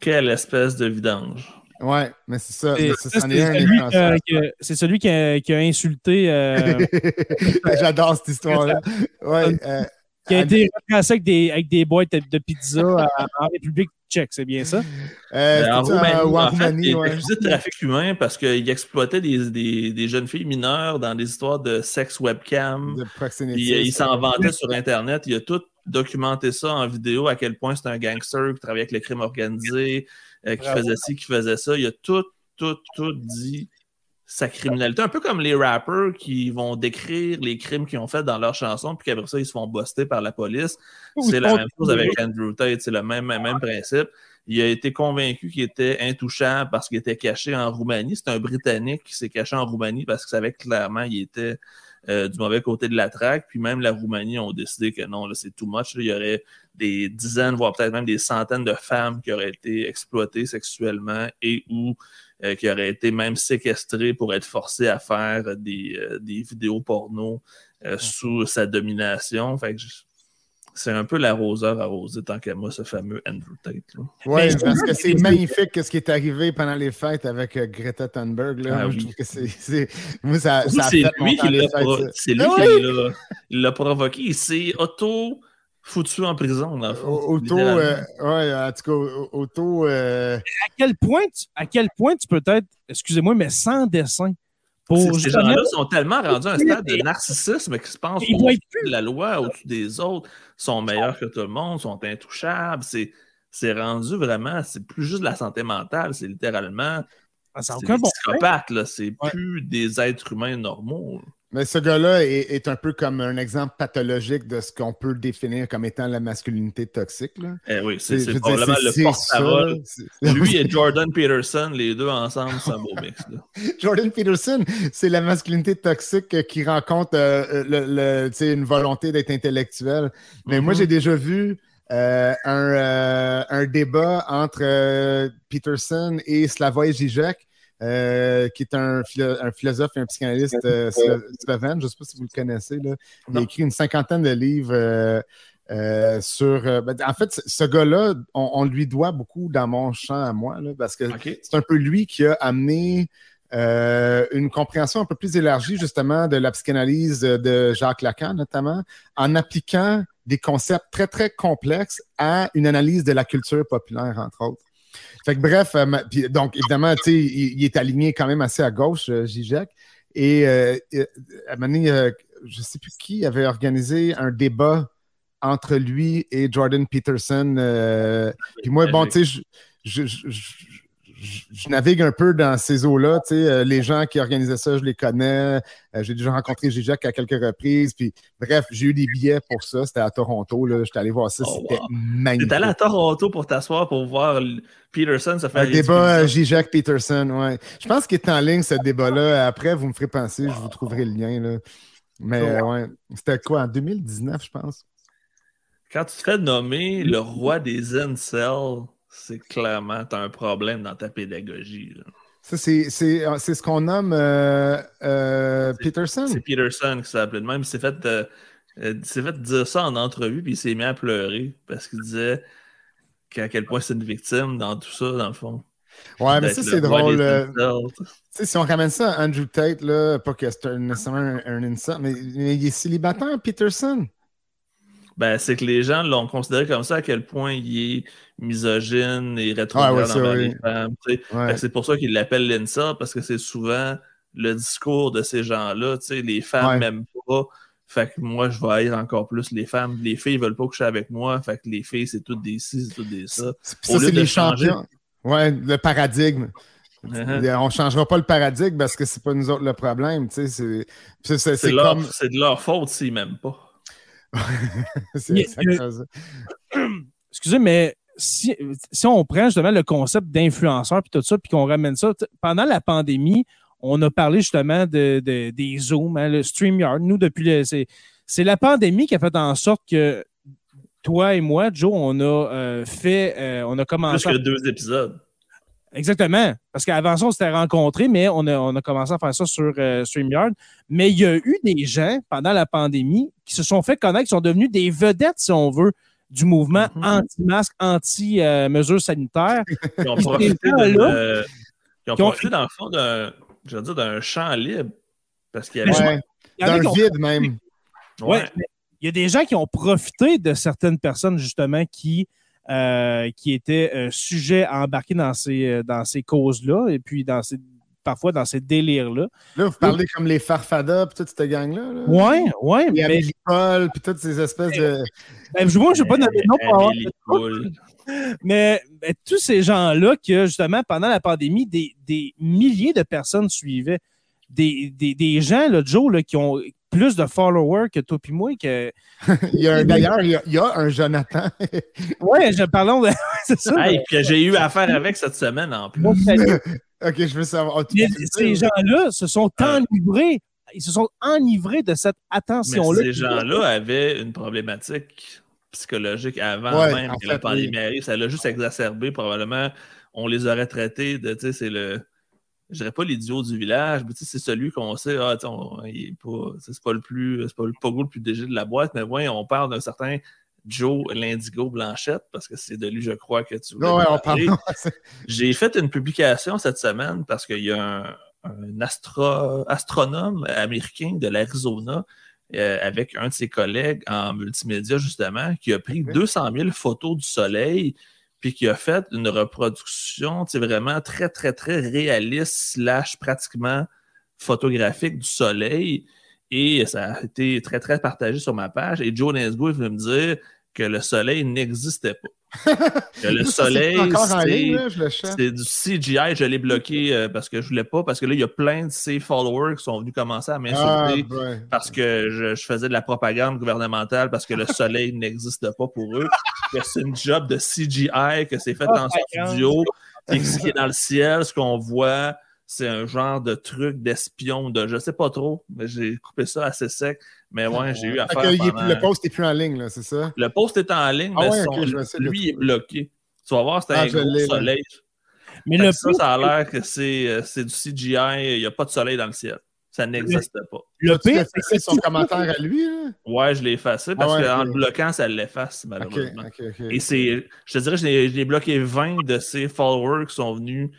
Quelle espèce de vidange. Ouais, mais c'est ça. C'est celui, qui a, qui a insulté. Euh, J'adore cette histoire-là. Ouais, qui a été retracé avec des, avec des boîtes de pizza en République tchèque, c'est bien ça? Euh, ben, en Roumanie, en fait, il trafic humain parce qu'il exploitait des, des, des, jeunes filles mineures dans des histoires de sexe webcam. il s'en vantait sur Internet. Il a tout documenté ça en vidéo, à quel point c'est un gangster qui travaillait avec le crime organisé, euh, qui faisait ci, qui faisait ça. Il a tout, tout, tout dit sa criminalité. Un peu comme les rappers qui vont décrire les crimes qu'ils ont fait dans leurs chansons, puis qu'après ça, ils se font buster par la police. C'est la même chose avec Andrew Tate, c'est le même, même principe. Il a été convaincu qu'il était intouchable parce qu'il était caché en Roumanie. C'est un Britannique qui s'est caché en Roumanie parce qu'il savait clairement qu'il était euh, du mauvais côté de la traque. Puis même la Roumanie ont décidé que non, c'est too much. Il y aurait des dizaines, voire peut-être même des centaines de femmes qui auraient été exploitées sexuellement et ou euh, qui aurait été même séquestré pour être forcé à faire des, euh, des vidéos porno sous sa domination. Fait que c'est un peu l'arroseur arrosé tant qu'à moi, ce fameux Andrew Tate. Oui, parce que c'est magnifique ce qui est arrivé pendant les fêtes avec Greta Thunberg. Là. Ah, oui. c'est, Moi, ça, ça c'est lui qui l'a, c'est lui ah qui l'a provoqué. Il s'est auto foutu en prison, dans Auto, euh, ouais, en tout cas, auto. Euh, à, quel point tu, à quel point tu peux être, excusez-moi, mais sans dessin? Pour ces gens-là sont tellement rendus à un stade de narcissisme qu'ils se pensent au la loi, au-dessus des autres, sont meilleurs que tout le monde, sont intouchables. C'est rendu vraiment, c'est plus juste de la santé mentale, c'est littéralement. Ah, c'est des psychopathes, c'est plus des êtres humains normaux. Mais ce gars-là est, un peu comme un exemple pathologique de ce qu'on peut définir comme étant la masculinité toxique. Eh oui, c'est probablement le porte-parole. Lui et Jordan Peterson, les deux ensemble, c'est un beau mix. Jordan Peterson, c'est la masculinité toxique qui rencontre euh, le, une volonté d'être intellectuel. Mais moi, mm-hmm. j'ai déjà vu euh, euh, un, débat entre Peterson et Slavoj Žižek euh, qui est un, philosophe et un psychanalyste euh, slovène. Je ne sais pas si vous le connaissez. Là. Il a écrit une cinquantaine de livres euh, sur. Ben, en fait, ce gars-là, on, lui doit beaucoup dans mon champ à moi, parce que c'est un peu lui qui a amené. une compréhension un peu plus élargie justement de la psychanalyse de Jacques Lacan notamment, en appliquant des concepts très très complexes à une analyse de la culture populaire entre autres. Fait que bref, euh, donc évidemment, il, il, est aligné quand même assez à gauche, euh, Et euh, à un moment donné, je ne sais plus qui avait organisé un débat entre lui et Jordan Peterson. puis moi, bon, tu sais, je, je, navigue un peu dans ces eaux-là. Euh, les gens qui organisaient ça, je les connais. Euh, j'ai déjà rencontré Gijac à quelques reprises. Puis, bref, j'ai eu des billets pour ça. C'était à Toronto. J'étais allé voir ça. Oh, c'était magnifique. T'es allé à Toronto pour t'asseoir pour voir Peterson se faire Un débat Gijac Peterson, ouais. Je pense qu'il est en ligne, ce débat-là. Après, vous me ferez penser, je vous trouverai le lien. Là. Mais euh, ouais, c'était quoi, en 2019, je pense? Quand tu te fais nommer le roi des incels c'est clairement, tu as un problème dans ta pédagogie. Ça, c'est, ce qu'on nomme euh, euh, Peterson. C'est Peterson qui s'appelait de même. Il s'est fait, euh, fait dire ça en entrevue, puis il s'est mis à pleurer parce qu'il disait à quel point c'est une victime dans tout ça, dans le fond. Ouais, mais ça, c'est drôle. Euh, si on ramène ça à Andrew Tate, là, pas que c'est nécessairement un, insult, mais, il est célibataire, Peterson. Ben, c'est que les gens l'ont considéré comme ça, à quel point il est misogyne et rétrograde envers les femmes. C'est pour ça qu'ils l'appellent l'insult, parce que c'est souvent le discours de ces gens-là. Les femmes m'aiment pas. Fait que moi, je vais haïr encore plus les femmes. Les filles veulent pas coucher avec moi. Fait que les filles, c'est toutes des ci, c'est toutes des ça. ça, c'est les champions. Ouais, le paradigme. Uh-huh. On ne changera pas le paradigme parce que c'est pas nous autres le problème. C'est comme... de leur faute s'ils m'aiment pas. c'est Excusez, mais si, si, on prend justement le concept d'influenceur puis tout ça, puis qu'on ramène ça, pendant la pandémie, on a parlé justement de, des Zooms, hein, le StreamYard. Nous, depuis c'est la pandémie qui a fait en sorte que toi et moi, Joe, on a euh, fait, euh, on a commencé. Plus que deux épisodes. Exactement. Parce qu'avant ça, on s'était rencontrés, mais on a, on a, commencé à faire ça sur euh, StreamYard. Mais il y a eu des gens pendant la pandémie qui se sont fait connaître, qui sont devenus des vedettes, si on veut, du mouvement mm-hmm. anti-masque, anti-mesures sanitaires. Ils ont profité, de, ils ont profité dans le fond, d'un je veux dire, d'un champ libre. Parce qu'il y avait. d'un vide même. Ouais. Il y a des gens qui ont profité de certaines personnes, justement, qui, euh, qui étaient euh, sujets à embarquer dans ces, euh, dans ces causes-là et puis dans ces, parfois dans ces délires-là. Là, vous parlez comme les Farfada puis toute cette gang-là. Oui, oui. Mais... Paul puis toutes ces espèces de. Ben, moi, je ne vais pas nommer nom mais, mais, tous ces gens-là que, justement, pendant la pandémie, des, des milliers de personnes suivaient. Des, des, des gens, là, Joe, là, qui ont plus de followers que toi et moi. Que... D'ailleurs, il, y a un Jonathan. oui, je parlons de. c'est ça. Hey, que j'ai eu affaire avec cette semaine en plus. ok, je veux savoir. ces gens-là se sont enivrés. Ils se sont enivrés de cette attention-là. Ces gens-là avaient une problématique psychologique avant même que la pandémie arrive. Ça l'a juste exacerbé. Probablement, on les aurait traités de, tu sais, c'est le, je dirais pas l'idiot du village, mais c'est celui qu'on sait, ah, il est pas, c'est pas le plus, c'est pas le pogo le plus dégé de la boîte, mais ouais, on parle d'un certain Joe l'Indigo Blanchette, parce que c'est de lui, je crois, que tu voulais ouais, parler. J'ai fait une publication cette semaine parce qu'il y a un, astronome américain de l'Arizona euh, avec un de ses collègues en multimédia, justement, qui a pris 200 000 photos du soleil, qui a fait une reproduction vraiment très, très, très réaliste, slash pratiquement photographique du soleil. Et ça a été très, très partagé sur ma page. Et Joe Nesgo, il veut me dire que le soleil n'existait pas. Que le soleil, c'est du CGI. Je l'ai bloqué euh, parce que je voulais pas, parce que là, il y a plein de ces followers qui sont venus commencer à m'insulter ah, parce que je, faisais de la propagande gouvernementale parce que le soleil n'existe pas pour eux. que c'est une job de CGI, que c'est fait un studio, et ce qui est dans le ciel, ce qu'on voit, c'est un genre de truc d'espion, de je sais pas trop, mais j'ai coupé ça assez sec. Mais ouais, j'ai eu affaire. Pendant... Le post n'est plus en ligne, c'est ça? Le post est en ligne, ah mais lui est bloqué. Tu vas voir, c'est ah, un gros soleil. Mais le ça, ça a l'air que c'est euh, du CGI, il n'y a pas de soleil dans le ciel. Ça n'existe pas. Le pire, c'est son commentaire à lui. Là? Ouais, je l'ai effacé parce ah qu'en le bloquant, ça l'efface, malheureusement. Et c'est, je te dirais, je l'ai bloqué 20 de ses followers qui sont venus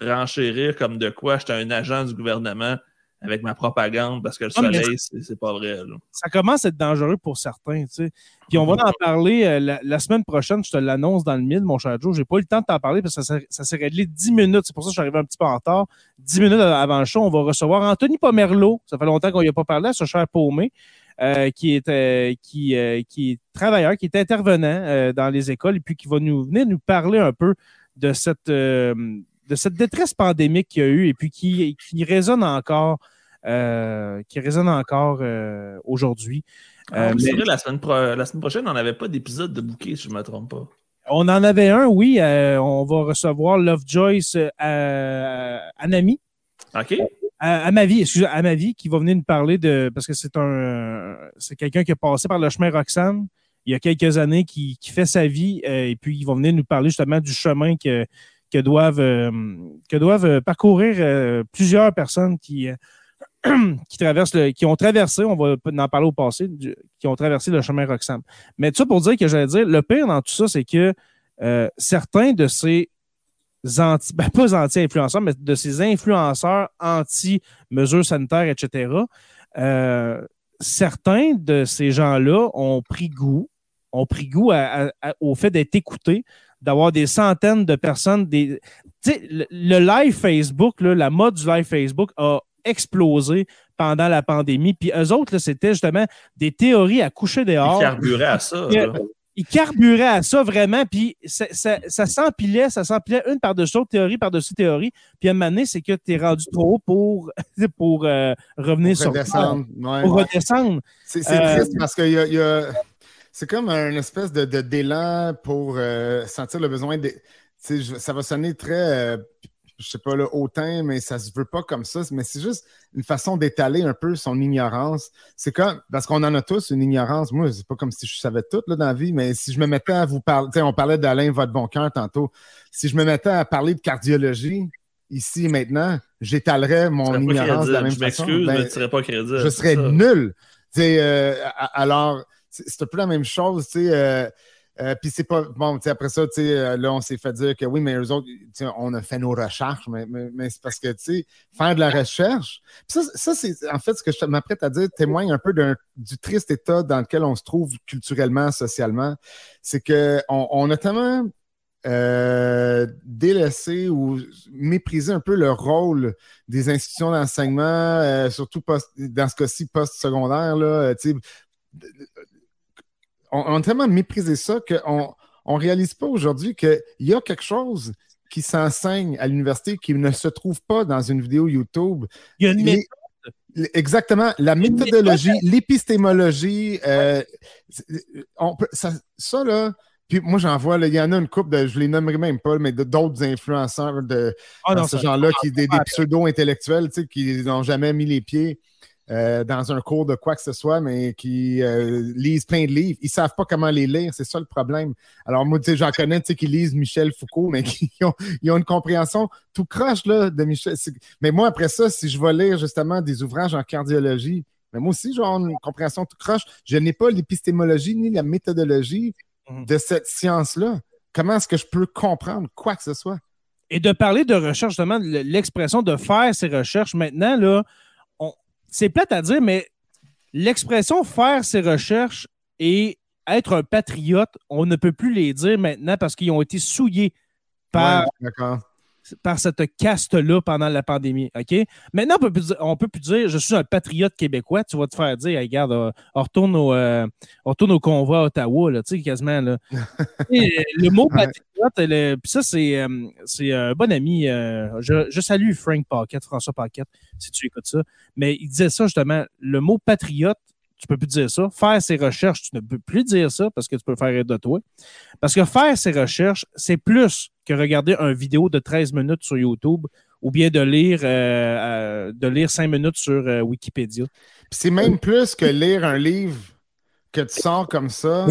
renchérir comme de quoi j'étais un agent du gouvernement avec ma propagande parce que le soleil, c'est pas vrai. Ça commence à être dangereux pour certains. Tu sais. Puis on va en parler euh, la, semaine prochaine, je te l'annonce dans le mille, mon cher Joe. J'ai pas eu le temps de t'en parler parce que ça, ça s'est réglé 10 minutes. C'est pour ça que je suis arrivé un petit peu en retard. 10 minutes avant le show, on va recevoir Anthony Pomerleau. Ça fait longtemps qu'on n'y a pas parlé à ce cher paumé. Euh, qui, est, euh, qui, qui est travailleur, qui est intervenant dans les écoles et puis qui va nous venir nous parler un peu de cette de cette détresse pandémique qu'il y a eu et puis qui, qui résonne encore, euh, qui résonne encore euh, aujourd'hui. Ah, euh, la, semaine la semaine prochaine, on n'avait pas d'épisode de bouquet, si je ne me trompe pas. On en avait un, oui. on va recevoir Love Joyce à Anami. OK. À, ma vie, excusez, à ma vie, qui va venir nous parler de. Parce que c'est un. C'est quelqu'un qui est passé par le chemin Roxane il y a quelques années, qui, qui fait sa vie, et puis il va venir nous parler justement du chemin que que doivent, euh, que doivent parcourir euh, plusieurs personnes qui, qui, traversent qui ont traversé, on va en parler au passé, qui ont traversé le chemin Roxham. Mais tout ça pour dire que j'allais dire, le pire dans tout ça, c'est que euh, certains de ces anti, ben pas anti-influenceurs, mais de ces influenceurs anti-mesures sanitaires, etc., euh, certains de ces gens-là ont pris goût, ont pris goût au fait d'être écoutés, d'avoir des centaines de personnes. Des... Le, le, live Facebook, là, la mode du live Facebook a explosé pendant la pandémie. Puis eux autres, c'était justement des théories à coucher dehors. Ils carburaient à ça. Ils carburaient à ça vraiment, puis ça, ça, s'empilait, ça s'empilait une par-dessus l'autre, théorie par-dessus théorie. Puis à un moment donné, c'est que tu es rendu trop haut pour, pour euh, revenir pour sur redescendre. Pour redescendre. C'est euh, triste parce que y a, c'est comme un espèce de, d'élan pour euh, sentir le besoin de. Ça va sonner très je sais pas, le hautain, mais ça se veut pas comme ça. Mais c'est juste une façon d'étaler un peu son ignorance. C'est comme, parce qu'on en a tous une ignorance. Moi, c'est pas comme si je savais tout là, dans la vie, mais si je me mettais à vous parler, on parlait d'Alain Votre Bon Cœur tantôt. Si je me mettais à parler de cardiologie, ici et maintenant, j'étalerais mon ignorance de la même je façon. Je m'excuse, mais tu serais pas crédible. Je serais nul. Euh, alors, c'est un peu la même chose, tu sais. Euh, euh, puis c'est pas. Bon, après ça, euh, là, on s'est fait dire que oui, mais eux autres, on a fait nos recherches, mais, mais, c'est parce que, tu sais, faire de la recherche. ça, c'est en fait ce que je m'apprête à dire témoigne un peu du triste état dans lequel on se trouve culturellement, socialement. C'est qu'on on a tellement euh, délaissé ou méprisé un peu le rôle des institutions d'enseignement, surtout dans ce cas-ci post-secondaire, là, on, a tellement méprisé ça qu'on ne réalise pas aujourd'hui qu'il y a quelque chose qui s'enseigne à l'université qui ne se trouve pas dans une vidéo YouTube. Il y a une méthode. Exactement. La méthodologie, l'épistémologie, euh, ça, là, puis moi, j'en vois, il y en a une couple, de, je les nommerai même pas, mais d'autres influenceurs de ah ce genre-là, qui des, des pseudo-intellectuels, qui n'ont jamais mis les pieds euh, dans un cours de quoi que ce soit, mais qui euh, lisent plein de livres. Ils ne savent pas comment les lire, c'est ça le problème. Alors, moi, tu sais, j'en connais qui lisent Michel Foucault, mais qui ont, ils ont une compréhension tout croche là, de Michel. Mais moi, après ça, si je vais lire justement des ouvrages en cardiologie, mais moi aussi, j'ai une compréhension tout croche. Je n'ai pas l'épistémologie ni la méthodologie mhm. de cette science-là. Comment est-ce que je peux comprendre quoi que ce soit? Et de parler de recherche, justement, l'expression de faire ces recherches maintenant, là, c'est plate à dire, mais l'expression faire ses recherches et être un patriote, on ne peut plus les dire maintenant parce qu'ils ont été souillés par, par cette caste-là pendant la pandémie. OK? Maintenant, on peut, on peut plus dire je suis un patriote québécois. Tu vas te faire dire regarde, euh, on, retourne au, euh, on retourne au convoi à Ottawa, là, tu sais, quasiment. Là. le mot patriote, puis ça, c'est, euh, c'est un bon ami. je, je, salue Frank Paquette, François Paquette, si tu écoutes ça. Mais il disait ça justement le mot patriote, tu peux plus dire ça. Faire ses recherches, tu ne peux plus dire ça parce que tu peux faire de toi. Parce que faire ses recherches, c'est plus que regarder une vidéo de 13 minutes sur YouTube ou bien de lire, euh, euh, de lire 5 minutes sur euh, Wikipédia. C'est même plus que lire un livre que tu sors comme ça.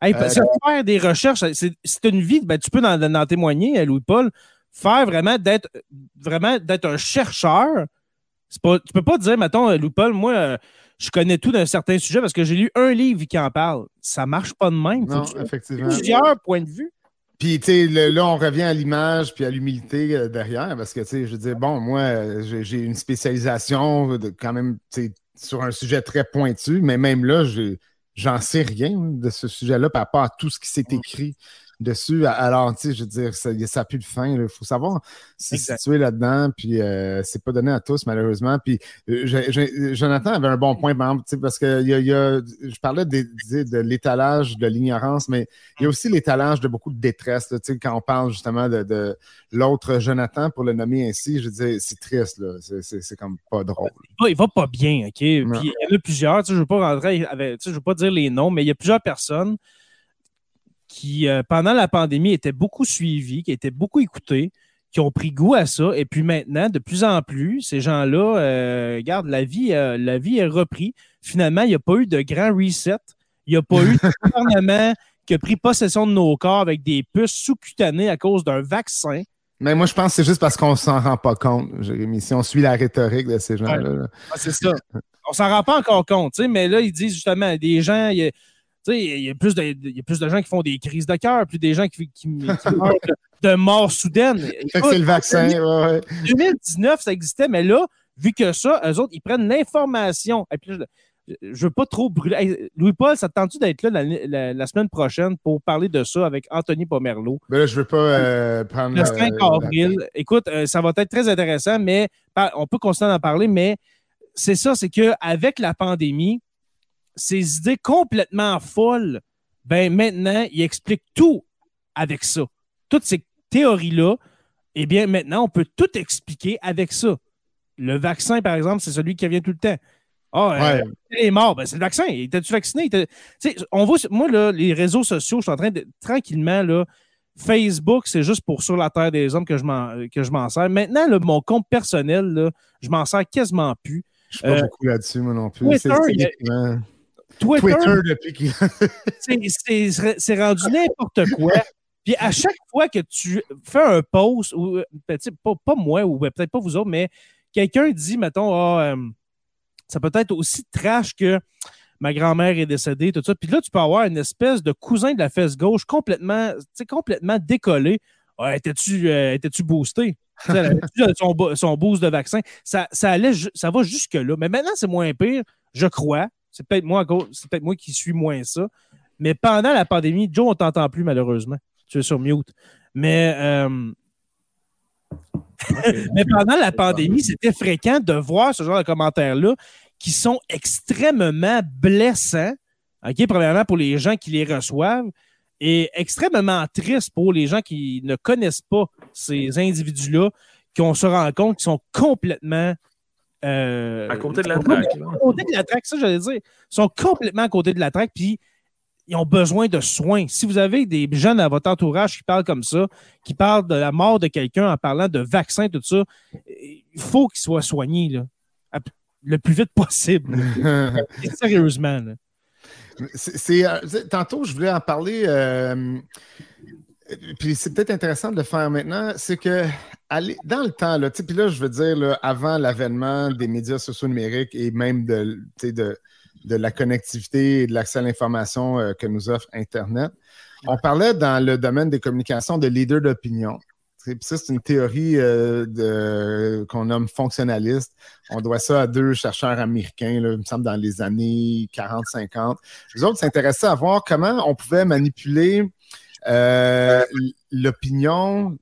faire des recherches, c'est une vie, ben, tu peux en, témoigner, Louis-Paul, faire vraiment d'être vraiment d'être un chercheur. Pas, tu peux pas dire, mettons, Louis-Paul, moi, je connais tout d'un certain sujet parce que j'ai lu un livre qui en parle. Ça marche pas de même. Non, effectivement. Plusieurs points de vue. Puis, tu sais, là, on revient à l'image puis à l'humilité euh, derrière parce que, tu sais, je veux dire, bon, moi, j'ai une spécialisation de, quand même, tu sais, sur un sujet très pointu, mais même là, j'en sais rien de ce sujet-là par rapport à tout ce qui s'est écrit dessus. Alors, tu sais, je veux dire, ça n'a plus de fin. Il faut savoir se situer là-dedans, puis euh, c'est pas donné à tous, malheureusement. Puis euh, Jonathan avait un bon point, parce que y a, y a, je parlais de, de l'étalage de l'ignorance, mais il y a aussi l'étalage de beaucoup de détresse. Là, quand on parle justement de, de l'autre Jonathan, pour le nommer ainsi, je veux dire, c'est triste, là. C'est, comme pas drôle. Il va pas bien, OK? Puis il y en a plusieurs, je ne veux pas rentrer avec, je veux pas dire les noms, mais il y a plusieurs personnes qui, euh, pendant la pandémie, étaient beaucoup suivis, qui étaient beaucoup écoutés, qui ont pris goût à ça. Et puis maintenant, de plus en plus, ces gens-là, euh, regarde, la vie, euh, la vie est reprise. Finalement, il n'y a pas eu de grand reset. Il n'y a pas eu de gouvernement qui a pris possession de nos corps avec des puces sous-cutanées à cause d'un vaccin. Mais moi, je pense que c'est juste parce qu'on ne s'en rend pas compte, Jérémy. Si on suit la rhétorique de ces gens-là. Ah, c'est ça. On s'en rend pas encore compte, mais là, ils disent justement, des gens, il y, a plus de, il y a plus de gens qui font des crises de cœur, plus des gens qui, qui, meurent de, mort soudaine. c'est le vaccin. 2019, ça existait, mais là, vu que ça, eux autres, ils prennent l'information. Puis, je veux pas trop brûler. Louis-Paul, ça te tente d'être là la, semaine prochaine pour parler de ça avec Anthony Pomerleau? Ben là, je veux pas euh, prendre. Le 5 avril. Écoute, euh, ça va être très intéressant, mais on peut continuer d'en parler, mais c'est ça, c'est qu'avec la pandémie, ces idées complètement folles, ben maintenant, il explique tout avec ça. Toutes ces théories-là, eh bien, maintenant, on peut tout expliquer avec ça. Le vaccin, par exemple, c'est celui qui revient tout le temps. Ah, oh, il est mort. Ben, c'est le vaccin. Étais-tu vacciné? On voit, moi, là, les réseaux sociaux, je suis en train de tranquillement, là, Facebook, c'est juste pour sur la terre des hommes que je m'en sers. Maintenant, mon compte personnel, là, je m'en sers quasiment plus. Je ne suis pas beaucoup là-dessus, moi non plus. Twitter, Twitter, depuis c'est rendu n'importe quoi. Puis à chaque fois que tu fais un post, ou ben, pas, pas moi, ou ben, peut-être pas vous autres, mais quelqu'un dit, mettons, ah, euh, ça peut être aussi trash que ma grand-mère est décédée, tout ça. Puis là, tu peux avoir une espèce de cousin de la fesse gauche complètement, complètement décollé. Étais-tu euh, boosté? son, son boost de vaccin? Ça, ça, allait, ça va jusque-là. Mais maintenant, c'est moins pire, je crois. C'est peut-être moi, c'est peut-être moi qui suis moins ça. Mais pendant la pandémie, Joe, on t'entend plus malheureusement. Tu es sur mute. Mais euh, Mais pendant la pandémie, c'était fréquent de voir ce genre de commentaires-là qui sont extrêmement blessants. OK, premièrement, pour les gens qui les reçoivent et extrêmement tristes pour les gens qui ne connaissent pas ces individus-là, qu'on se rend compte qu'ils sont complètement. Euh, à côté de la traque. À côté de la traque, ça, j'allais dire. Ils sont complètement à côté de la traque. Puis ils ont besoin de soins. Si vous avez des jeunes à votre entourage qui parlent comme ça, qui parlent de la mort de quelqu'un en parlant de vaccins, tout ça, il faut qu'ils soient soignés le plus vite possible. Sérieusement. C'est, euh, tantôt, je voulais en parler. Euh, puis c'est peut-être intéressant de le faire maintenant. C'est que dans le temps, là, puis là, je veux dire, avant l'avènement des médias sociaux numériques et même de, de de la connectivité et de l'accès à l'information euh, que nous offre Internet. On parlait dans le domaine des communications de leader d'opinion. Ça, c'est une théorie euh, qu'on nomme fonctionnaliste. On doit ça à deux chercheurs américains, il me semble, dans les années 40-50. Les autres s'intéressaient à voir comment on pouvait manipuler euh, l'opinion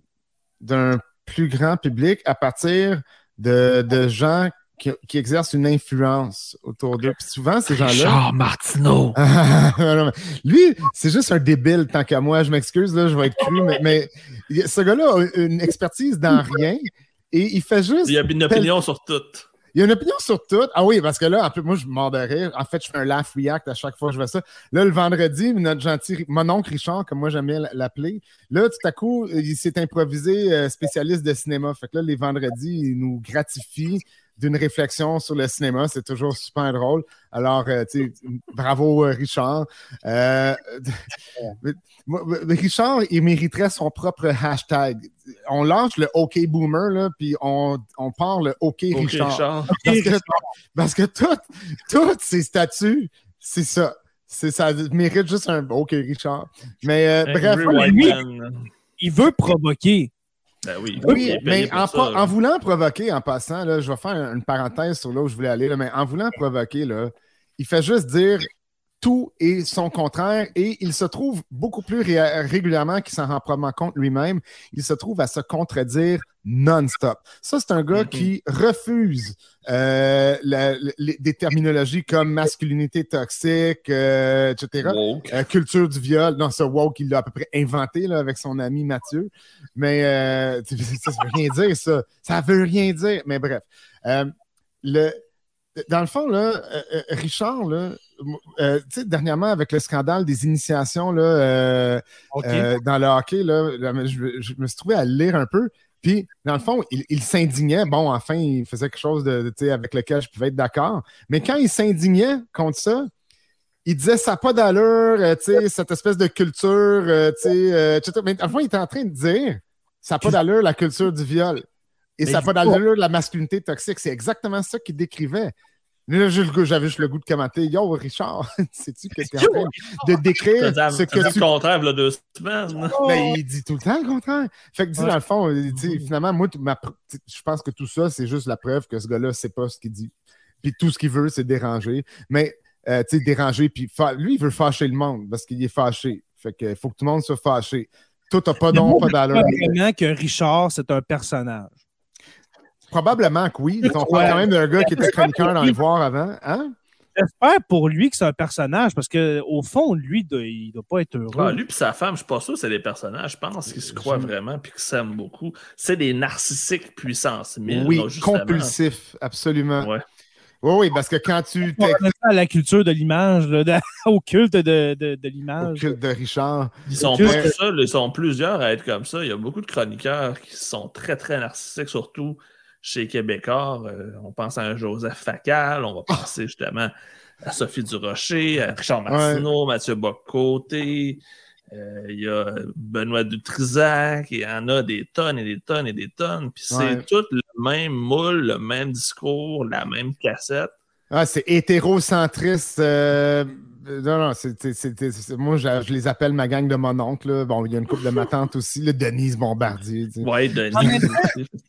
d'un plus grand public à partir de, de gens qui, exerce une influence autour d'eux. Puis souvent, ces gens-là. Richard Martineau. Lui, c'est juste un débile tant qu'à moi. Je m'excuse, là, je vais être cru, mais, ce gars-là a une expertise dans rien et il fait juste. Il a une opinion sur tout. Il y a une opinion sur tout. Ah oui, parce que là, en plus, moi, je m'en de rire. En fait, je fais un laugh react à chaque fois que je vois ça. Là, le vendredi, notre gentil, mon oncle Richard, comme moi j'aime bien l'appeler, là, tout à coup, il s'est improvisé euh, spécialiste de cinéma. Fait que là, les vendredis, il nous gratifie d'une réflexion sur le cinéma. C'est toujours super drôle. Alors, euh, tu sais, bravo, euh, Richard. Euh, Richard, il mériterait son propre hashtag. On lance le OK Boomer, là, puis on, on part le OK, Richard. Parce, que, toutes ces statuts, c'est ça. Ça mérite juste un OK Richard. Mais bref. il veut provoquer. Ben oui, mais en, voulant provoquer, en passant, là, je vais faire une parenthèse sur là où je voulais aller, mais en voulant provoquer, là, il fait juste dire tout et son contraire et il se trouve beaucoup plus régulièrement qu'il s'en rend probablement compte lui-même. Il se trouve à se contredire non-stop. Ça, c'est un gars mm-hmm. qui refuse euh, des terminologies comme masculinité toxique, euh, etc. Euh, culture du viol. Non, ce woke, il l'a à peu près inventé là, avec son ami Mathieu. Mais ça, ça veut rien dire, ça. Ça veut rien dire. Mais bref. le, dans le fond, là, Richard, là, dernièrement, avec le scandale des initiations là, dans le hockey, là, je, je, me suis trouvé à lire un peu. Puis, dans le fond, il, s'indignait. Bon, enfin, il faisait quelque chose de, avec lequel je pouvais être d'accord. Mais quand il s'indignait contre ça, il disait ça n'a pas d'allure, euh, cette espèce de culture, euh, euh, Mais dans le fond, il était en train de dire ça n'a pas d'allure la culture du viol. Et ça n'a pas d'allure la masculinité toxique. C'est exactement ça qu'il décrivait. J'avais juste le goût de commenter. Yo, Richard, sais-tu que tu es en train de décrire ce que tu... le contraire, là, deux semaines. Ben, il dit tout le temps le contraire. Fait que, dis, dans le fond, finalement, moi, je pense que tout ça, c'est juste la preuve que ce gars-là ne sait pas ce qu'il dit. Puis tout ce qu'il veut, c'est déranger. Mais, euh, tu sais, déranger, puis lui, il veut fâcher le monde parce qu'il est fâché. Fait qu'il faut que tout le monde soit fâché. Tout n'a pas d'ombre, pas d'allure. vraiment que Richard, c'est un personnage. Probablement que oui. On parle quand même d'un gars qui était chroniqueur dans les voir avant. Hein? J'espère pour lui que c'est un personnage parce qu'au fond, lui, il ne doit pas être heureux. Ah, lui et sa femme, je ne suis pas sûr que c'est des personnages. Je pense qu'ils se croient vraiment et qu'ils s'aiment beaucoup. C'est des narcissiques puissance Oui, compulsifs, absolument. Ouais. Oui, oui, parce que quand tu. à la culture de l'image, au culte de, de, de l'image. Au culte de Richard. Ils sont pas seuls, ils sont plusieurs à être comme ça. Il y a beaucoup de chroniqueurs qui sont très, très narcissiques, surtout chez Québécois. Euh, on pense à un Joseph Facal, on va penser justement à Sophie Durocher, à Richard Martineau, Mathieu Bocoté. Euh, il y a Benoît Dutrisac, il y en a des tonnes et des tonnes et des tonnes. Puis c'est tout le même moule, le même discours, la même cassette. Ah, c'est hétérocentriste. Euh, non, non, c'est, moi, je, les appelle ma gang de mon oncle. Bon, il y a une couple de ma tante aussi, le Denise Bombardier. Oui, Denise,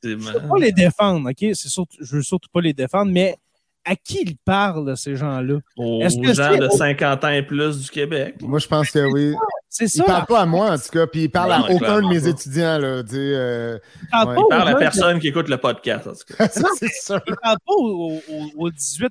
Je ne veux pas les défendre, OK? Surtout, je veux surtout pas les défendre, mais à qui ils parlent, ces gens-là? Aux gens de 50 ans et plus du Québec. Moi, je pense que oui. C'est ça. Ils ne parlent pas à moi, en tout cas, puis ils parlent à aucun de mes étudiants. Là, euh, ils parlent à la personne qui écoute le podcast, en tout cas. c'est ça. Ils parlent pas aux, 18,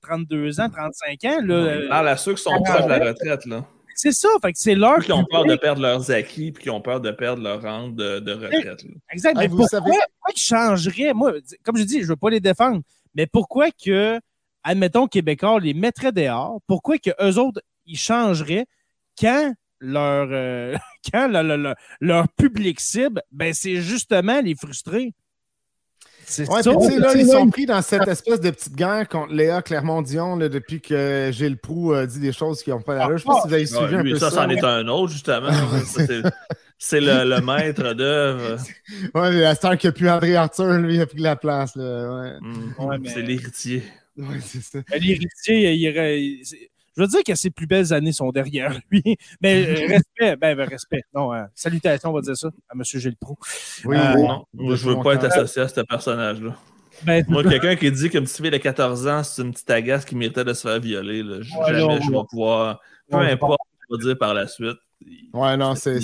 32 ans, 35 ans. Là, ils parlent à ceux qui sont proches de la retraite. là. C'est ça, fait que c'est leur. Qui ont peur de perdre leurs acquis, puis qui ont peur de perdre leur rente de, retraite. Exact. mais pourquoi, savez... pourquoi ils changeraient? Moi, comme je dis, je ne veux pas les défendre, mais pourquoi que, admettons, Québécois les mettrait dehors? Pourquoi que eux autres, ils changeraient quand leur, euh, quand leur public cible, ben, c'est justement les frustrés. Ouais, puis là, ils sont pris dans cette espèce de petite guerre contre Léa Clermont-Dion depuis que Gilles Proux a dit des choses qui n'ont pas l'air. Je ne sais pas si vous avez suivi un peu ça. Ça, c'en est un autre, justement. c'est le, maître d'œuvre. Ouais, la star qui a pu André Arthur, lui, a pris la place. Là. Ouais. Mm. C'est l'héritier. Ouais, c'est ça. L'héritier, il, je veux dire que ses plus belles années sont derrière lui. Mais euh, respect, ben, ben, respect. Non, euh, salutations, on va dire ça, à M. Gilles Pro. Oui, euh, non, je veux pas être associé à ce personnage-là. Ben, Moi, quelqu'un qui dit qu'une petite fille de 14 ans, c'est une petite agace qui méritait de se faire violer. Là. Jamais je vais pouvoir. Peu importe ce qu'on va dire par la suite. Ouais, non, c'est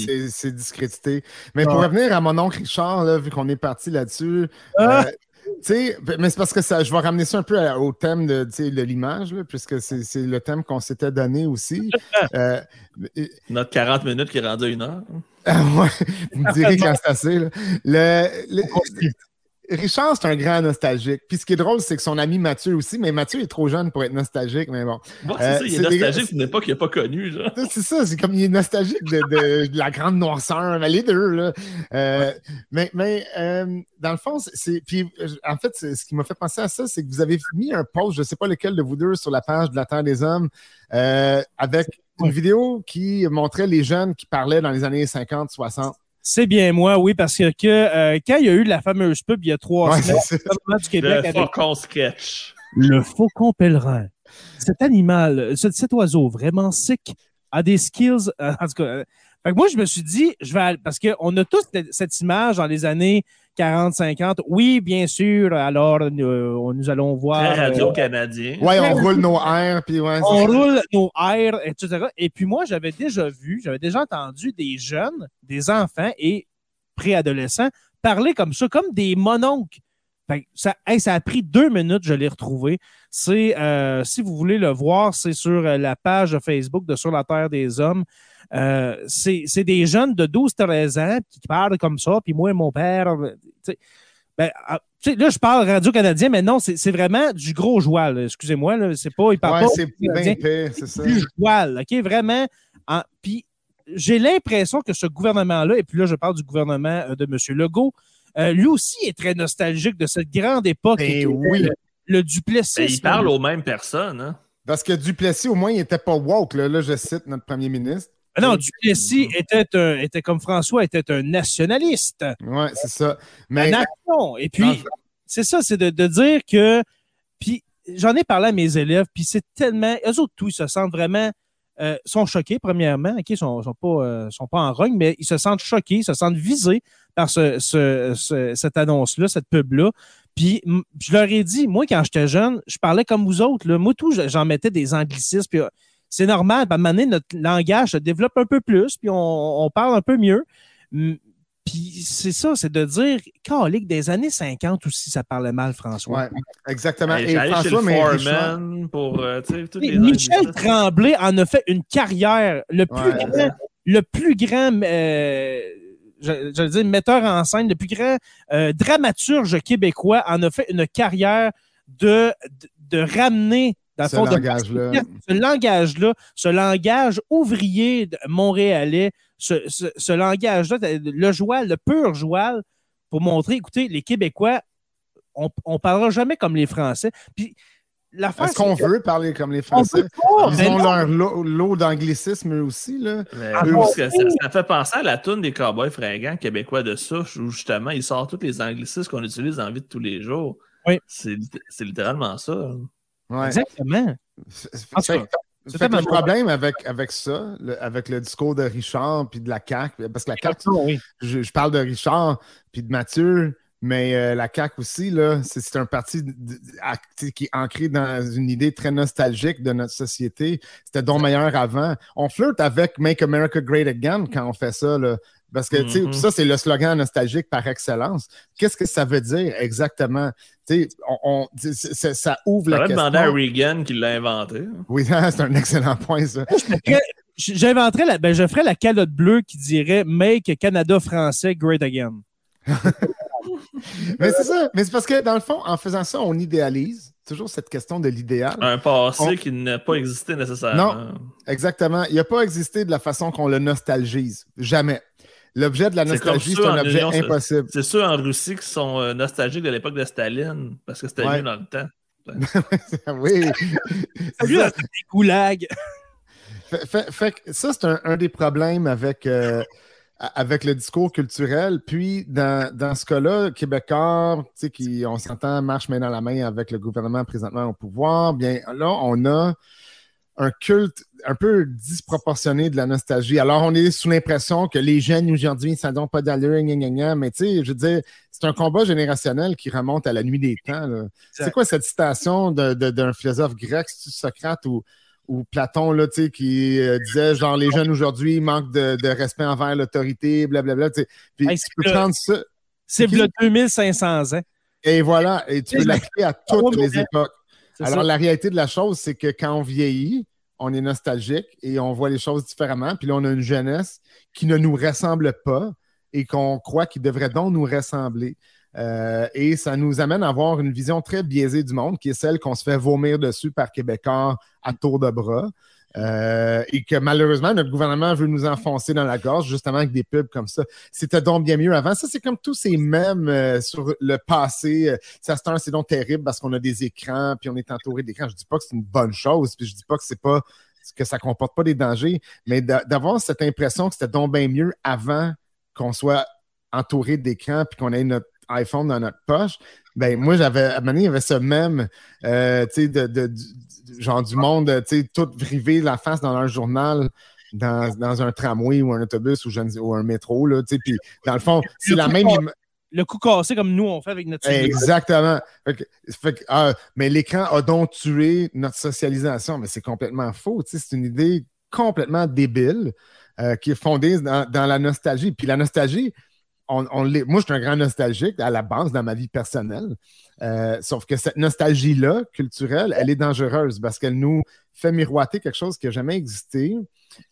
discrédité. Mais pour revenir à mon oncle Richard, là, vu qu'on est parti là-dessus, ah! Sais, mais c'est parce que ça, je vais ramener ça un peu au thème de, de l'image, puisque c'est le thème qu'on s'était donné aussi. Euh, Notre 40 minutes qui est rendu à une heure. ouais, vous me direz quand c'est assez. Le, Richard, c'est un grand nostalgique. Puis ce qui est drôle, c'est que son ami Mathieu aussi, mais Mathieu est trop jeune pour être nostalgique, mais bon. c'est ça, il est, euh, nostalgique d'une époque qu'il n'a pas connue. C'est ça, c'est comme il est nostalgique de, la grande noirceur, les deux. Là. Euh, mais mais euh, dans le fond, c'est. Puis en fait, ce qui m'a fait penser à ça, c'est que vous avez mis un post, je ne sais pas lequel de vous deux, sur la page de la Terre des Hommes, avec une vidéo qui montrait les jeunes qui parlaient dans les années 50, 60. C'est bien moi, oui, parce que, euh, quand il y a eu la fameuse pub il y a trois semaines, du Québec le faucon sketch. Le faucon pèlerin. Cet animal, cet, oiseau vraiment sick a des skills. Euh, en tout cas, euh, moi, je me suis dit, je vais parce qu'on a tous cette image dans les années 40, 50. Oui, bien sûr. Alors, nous, nous allons voir. Radio-Canadien. oui, on roule nos airs. Puis on roule nos airs, etc. Et puis moi, j'avais déjà vu, j'avais déjà entendu des jeunes, des enfants et préadolescents parler comme ça, comme des mononcles. Ça, ça a pris deux minutes, je l'ai retrouvé. C'est, euh, si vous voulez le voir, c'est sur la page Facebook de Sur la Terre des Hommes. Euh, c'est des jeunes de 12-13 ans qui parlent comme ça, puis moi et mon père. Ben, ah, là, je parle radio-canadien, mais non, c'est vraiment du gros joual. Excusez-moi, c'est pas. Il parle ouais, c'est. Du joual, OK? Vraiment. Puis j'ai l'impression que ce gouvernement-là, et puis là, je parle du gouvernement euh, de M. Legault, euh, lui aussi est très nostalgique de cette grande époque. Ben oui. Le, Duplessis. il parle aux mêmes personnes. Hein? Parce que Duplessis, au moins, il n'était pas woke. là, je cite notre premier ministre. Ah non, Duplessis était, était comme François, était un nationaliste. Oui, c'est ça. Mais... nation. Et puis, c'est ça, c'est de, dire que. Puis, j'en ai parlé à mes élèves, puis c'est tellement. Eux autres, tous, ils se sentent vraiment. Euh, sont choqués, premièrement. OK, ils sont, sont, pas, euh, sont pas en rogne, mais ils se sentent choqués, ils se sentent visés par ce, ce, cette annonce-là, cette pub-là. Puis je leur ai dit, moi, quand j'étais jeune, je parlais comme vous autres. Là. Moi, tout, j'en mettais des anglicismes. Puis c'est normal. À un moment donné, notre langage se développe un peu plus, puis on, on parle un peu mieux. Puis c'est ça, c'est de dire, calique des années 50 aussi, ça parlait mal, François. Oui, exactement. Et François, mais pour, euh, les Michel Tremblay en a fait une carrière. Le plus grand, le plus grand euh, je, je dire, metteur en scène, le plus grand euh, dramaturge québécois en a fait une carrière de, de, ramener dans ce langage-là. Ce langage-là, ce langage ouvrier montréalais, ce, ce, langage-là, le joual, le pur joual, pour montrer, écoutez, les Québécois, on ne parlera jamais comme les Français. Puis est-ce qu'on veut parler comme les Français? Ils ont leur lot, d'anglicisme eux aussi. Là. Ah, ça, fait penser à la toune des cowboys fringants québécois de souche où justement ils sortent tous les anglicismes qu'on utilise dans la vie de tous les jours. Oui. C'est littéralement ça. Exactement. C'est le problème avec, avec ça, avec le discours de Richard puis de la CAQ, parce que la CAQ, je, je, parle de Richard puis de Mathieu, mais euh, la CAQ aussi, c'est un parti qui est ancré dans une idée très nostalgique de notre société. C'était donc meilleur avant. On flirte avec Make America Great Again quand on fait ça. Là. Parce que mm-hmm. ça, c'est le slogan nostalgique par excellence. Qu'est-ce que ça veut dire exactement? On, ça ouvre la question. demander à Reagan qui l'a inventé. Oui, c'est un excellent point, ça. J'inventerais la, ben, je ferais la calotte bleue qui dirait Make Canada français great again. mais c'est ça. Mais c'est parce que, dans le fond, en faisant ça, on idéalise toujours cette question de l'idéal. Un passé qui n'a pas existé nécessairement. Non, exactement. Il n'a pas existé de la façon qu'on le nostalgise. Jamais. L'objet de la nostalgie, c'est un objet impossible. C'est ceux en Russie qui sont euh, nostalgiques de l'époque de Staline, parce que c'était mieux dans le temps. oui. Salut, des goulags. Fait, ça, c'est un, des problèmes avec, euh, avec le discours culturel. Puis, dans, dans ce cas-là, Québécois, qui, on s'entend, marche main dans la main avec le gouvernement présentement au pouvoir, bien là, on a un culte un peu disproportionné de la nostalgie. Alors, on est sous l'impression que les jeunes aujourd'hui, ça n'a pas d'allure, mais tu sais, je veux dire, c'est un combat générationnel qui remonte à la nuit des temps. C'est quoi cette citation d'un philosophe grec, Socrate ou ou Platon, là, qui euh, disait genre les jeunes aujourd'hui manquent de, respect envers l'autorité, blablabla. Puis tu peux prendre ça. C'est le 2500 ans. Et voilà, et tu peux l'appliquer à toutes les époques. Alors, la réalité de la chose, c'est que quand on vieillit, on est nostalgique et on voit les choses différemment. Puis là, on a une jeunesse qui ne nous ressemble pas et qu'on croit qu'il devrait donc nous ressembler. Euh, et ça nous amène à avoir une vision très biaisée du monde, qui est celle qu'on se fait vomir dessus par Québécois à tour de bras. Euh, et que malheureusement, notre gouvernement veut nous enfoncer dans la gorge, justement avec des pubs comme ça. C'était donc bien mieux avant. Ça, c'est comme tous ces mêmes euh, sur le passé. Ça, c'est donc terrible parce qu'on a des écrans, puis on est entouré d'écrans. Je dis pas que c'est une bonne chose, puis je dis pas que c'est pas que ça comporte pas des dangers, mais d'avoir cette impression que c'était donc bien mieux avant qu'on soit entouré d'écrans puis qu'on ait notre iPhone dans notre poche, ben moi, j'avais, à un il y avait ce même, euh, tu sais, de, genre du monde, tu sais, tout privé la face dans leur journal. Dans, un tramway ou un autobus ou, ou un métro, là, tu sais, puis dans le fond, c'est la même... Le coup cassé comme nous, on fait avec notre... Exactement. Ah, mais l'écran a donc tué notre socialisation, mais c'est complètement faux, tu sais, c'est une idée complètement débile euh, qui est fondée dans, dans la nostalgie. Puis la nostalgie, moi, je suis un grand nostalgique à la base dans ma vie personnelle. Euh, sauf que cette nostalgie-là, culturelle, elle est dangereuse parce qu'elle nous fait miroiter quelque chose qui n'a jamais existé.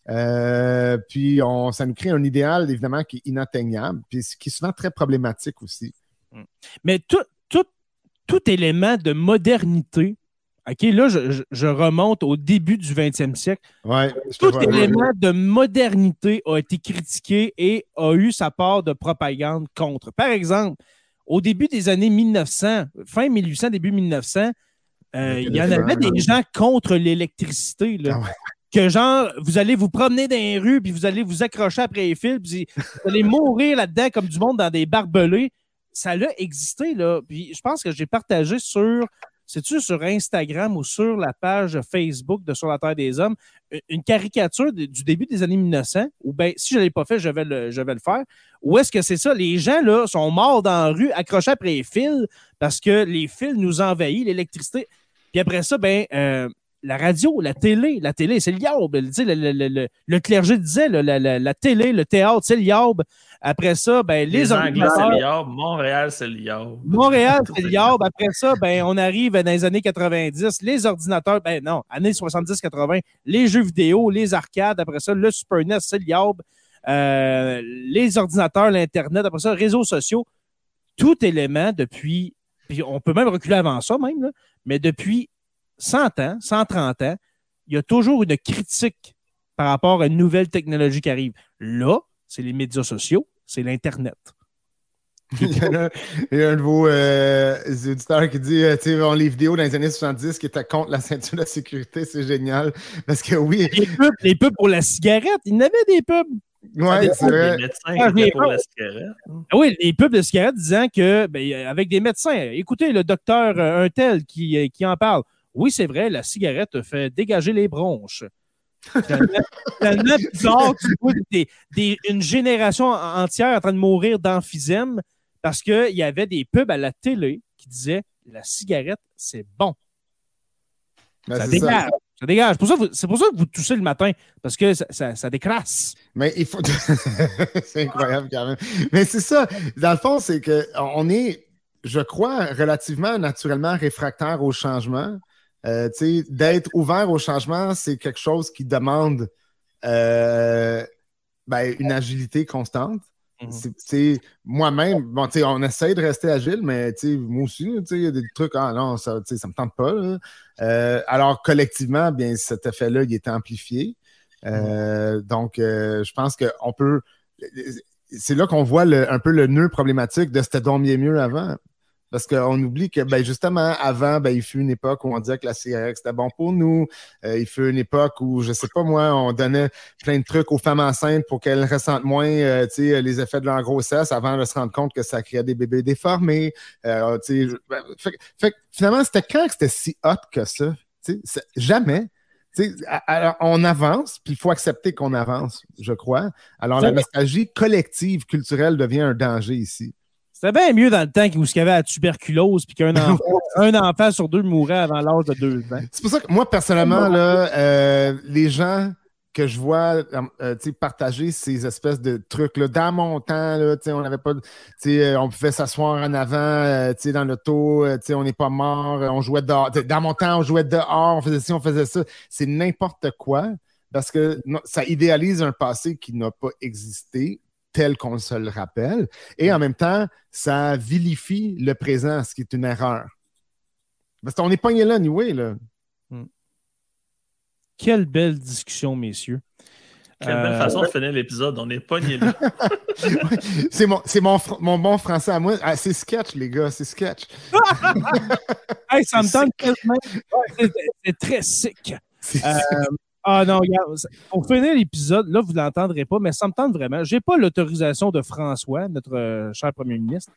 Euh, puis on, ça nous crée un idéal, évidemment, qui est inatteignable, puis qui est souvent très problématique aussi. Mais tout, tout, tout élément de modernité OK, là, je, remonte au début du 20e siècle. Tout élément de modernité a été critiqué et a eu sa part de propagande contre. Par exemple, au début des années 1900, fin 1800, début 1900, euh, il y en avait des gens contre l'électricité. Ah que genre, vous allez vous promener dans les rues, puis vous allez vous accrocher après les fils, puis vous allez mourir là-dedans comme du monde dans des barbelés. Ça a existé, là. Puis je pense que j'ai partagé sur c'est-tu sur Instagram ou sur la page Facebook de Sur la Terre des Hommes, une caricature du début des années 1900, ou bien si je ne l'ai pas fait, je vais le, je le faire, ou est-ce que c'est ça, les gens là sont morts dans la rue, accrochés après les fils, parce que les fils nous envahissent, l'électricité. Puis après ça, ben, euh, la radio, la télé, la télé, c'est le yaube. Le, clergé disait, la, télé, le théâtre, c'est le yaube. Après ça, ben, les, les Anglais, c'est le. Montréal, c'est le yaube. Montréal, c'est le. Après ça, ben, on arrive dans les années 90. Les ordinateurs, ben non, années 70-80, les jeux vidéo, les arcades. Après ça, le Super NES, c'est le yaube. Euh, les ordinateurs, l'Internet. Après ça, réseaux sociaux. Tout élément depuis, puis on peut même reculer avant ça même, mais depuis 100 ans, 130 ans, il y a toujours une critique par rapport à une nouvelle technologie qui arrive. Là, c'est les médias sociaux, c'est l'Internet. il, y a, un de vos euh, auditeurs qui dit euh, tu sais, les vidéos dans les années 70 qui étaient contre la ceinture de sécurité, c'est génial. Parce que oui. Les pubs, les pubs pour la cigarette, il y en avait des pubs. Oui, c'est vrai. Ah, pour la cigarette. Ah oui, les pubs de cigarettes disant que, ben, avec des médecins, écoutez le docteur euh, un tel qui, qui en parle. Oui, c'est vrai, la cigarette fait dégager les bronches. Tellement bizarre, tu vois une génération entière en train de mourir d'emphysème parce qu'il y avait des pubs à la télé qui disaient la cigarette, c'est bon. Ben, ça dégage. Ça. dégage. C'est pour, ça que vous toussez le matin, parce que ça, ça, ça décrasse. Mais il faut. c'est incroyable quand même. Mais c'est ça. Dans le fond, c'est qu'on est, je crois, relativement naturellement réfractaire au changement. Euh, d'être ouvert au changement, c'est quelque chose qui demande euh, ben, une agilité constante. Mhm. Moi-même, bon, on essaie de rester agile, mais moi aussi, il y a des trucs, ah non, ça ne me tente pas. Euh, alors, collectivement, bien, cet effet-là, il est amplifié. Mhm. Donc, je pense qu'on peut. C'est là qu'on voit un peu le nœud problématique de c'était donc mieux avant. Parce qu'on oublie que, ben, justement, avant, ben, il fut une époque où on disait que la cigarette, c'était bon pour nous. Euh, il fut une époque où, je sais pas moi, on donnait plein de trucs aux femmes enceintes pour qu'elles ressentent moins euh, les effets de leur grossesse avant de se rendre compte que ça créait des bébés déformés. Euh, ben, fait, finalement, c'était quand que c'était si hot que ça? Jamais. alors, on avance, puis il faut accepter qu'on avance, je crois. Alors, la nostalgie collective culturelle devient un danger ici. C'était bien mieux dans le temps où il y avait la tuberculose puis qu'un enfant, un enfant sur deux mourait avant l'âge de deux ans. C'est pour ça que moi, personnellement, là, euh, les gens que je vois euh, partager ces espèces de trucs là dans mon temps là, on n'avait pas euh, on pouvait s'asseoir en avant dans l'auto on n'est pas mort on jouait dehors. Dans mon temps on jouait dehors on faisait ci on faisait ça. C'est n'importe quoi parce que ça idéalise un passé qui n'a pas existé tel qu'on se le rappelle. Et en même temps, ça vilifie le présent, ce qui est une erreur. Parce qu'on est pogné là, anyway, là. Hmm. Quelle belle discussion, messieurs. Quelle belle euh, façon de finir l'épisode. On est pogné là. c'est mon, mon, mon, bon français à moi. Ah, c'est sketch, les gars. C'est sketch. ça me tente C'est très sick. Euh, ah non, regarde, pour finir l'épisode, là, vous ne l'entendrez pas, mais ça me tente vraiment. Je n'ai pas l'autorisation de François, notre euh, cher premier ministre,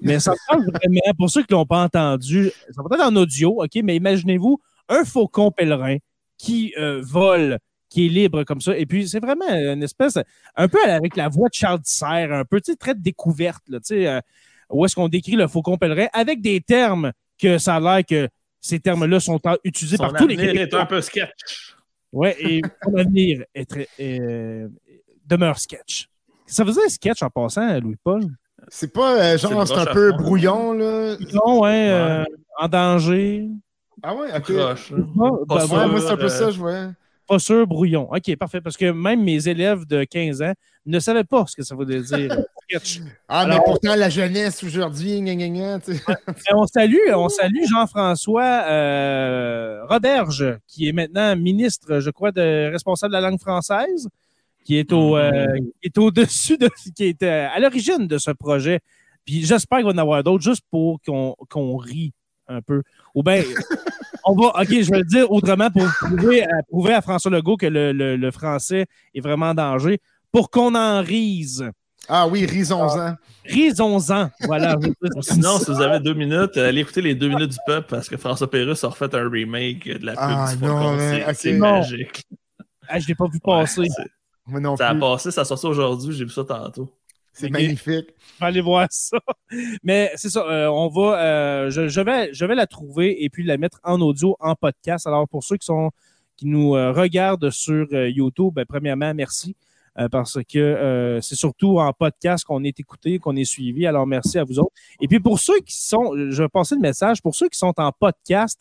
mais ça me tente vraiment, pour ceux qui ne l'ont pas entendu, ça va être en audio, OK, mais imaginez-vous un faucon pèlerin qui euh, vole, qui est libre comme ça, et puis c'est vraiment une espèce, un peu avec la voix de Charles Serre, un peu, tu sais, très découverte, là, tu sais, euh, où est-ce qu'on décrit le faucon pèlerin avec des termes que ça a l'air que ces termes-là sont utilisés par tous les est un peu sketch. Oui, et mon avenir est très, euh, demeure sketch. Ça faisait un sketch en passant, Louis-Paul? C'est pas euh, genre, c'est un peu brouillon, là? Non, ouais, euh, en danger. Ah ouais, ok. Proche, bah, moi, c'est un peu ça, je vois. Pas sûr, brouillon. OK, parfait. Parce que même mes élèves de 15 ans ne savaient pas ce que ça voulait dire. sketch. Ah, mais pourtant, la jeunesse aujourd'hui, gna, gna, gna, on salue, on salue Jean-François euh, Roberge, qui est maintenant ministre, je crois, de responsable de la langue française, qui est au, euh, est au-dessus de, qui est euh, à l'origine de ce projet. Puis j'espère qu'il va y en avoir d'autres juste pour qu'on qu'on rit un peu. Ou bien, on va, OK, je vais le dire autrement pour prouver, à, prouver à François Legault que le, le, français est vraiment en danger, pour qu'on en rise. Ah oui, risons-en. Risons-en. Voilà. Sinon, si vous avez deux minutes, allez écouter les deux minutes du peuple parce que François Pérusse a refait un remake de la pub ah, du non, C'est magique. Ah, je l'ai pas vu passer. Moi non ça a passé, ça sort aujourd'hui, j'ai vu ça tantôt. C'est magnifique. Je vais aller voir ça. Mais c'est ça, euh, on va, euh, je, vais, je vais la trouver et puis la mettre en audio, en podcast. Alors pour ceux qui sont qui nous euh, regardent sur YouTube, ben, premièrement, merci. Parce que c'est surtout en podcast qu'on est écouté, qu'on est suivi. Alors, merci à vous autres. Et puis, pour ceux qui sont, je vais passer le message, pour ceux qui sont en podcast,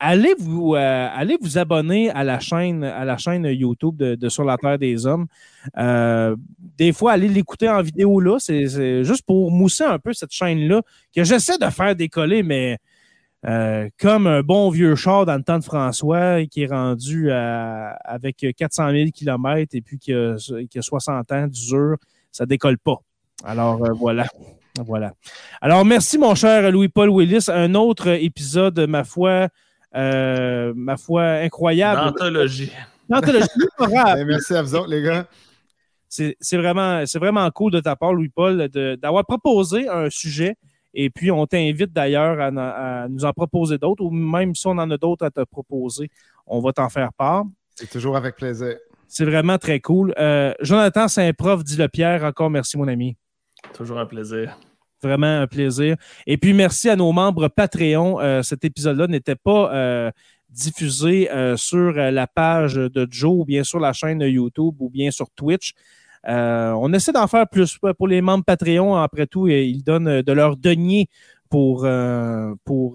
allez vous, euh, allez vous abonner à la chaîne, à la chaîne YouTube de, Sur la Terre des Hommes. Euh, des fois, allez l'écouter en vidéo là. C'est juste pour mousser un peu cette chaîne-là que j'essaie de faire décoller, mais euh, comme un bon vieux char dans le temps de François qui est rendu avec 400 000 km et puis qui a, 60 ans d'usure, ça décolle pas. Alors voilà. Voilà. Alors, merci, mon cher Louis-Paul Willis. Un autre épisode, ma foi, euh, ma foi, incroyable. D'anthologie. D'anthologie. Ben, merci à vous autres, les gars. C'est vraiment, vraiment cool de ta part, Louis-Paul, d'avoir proposé un sujet. Et puis, on t'invite d'ailleurs à, nous en proposer d'autres, ou même si on en a d'autres à te proposer, on va t'en faire part. C'est toujours avec plaisir. C'est vraiment très cool. Euh, Jonathan Saint-Prof, dit le Pierre, encore merci, mon ami. Toujours un plaisir. Vraiment un plaisir. Et puis, merci à nos membres Patreon. Euh, cet épisode-là n'était pas euh, diffusé euh, sur la page de Joe ou bien sur la chaîne YouTube ou bien sur Twitch. On essaie d'en faire plus pour les membres Patreon. Après tout, ils donnent de leur denier pour, pour,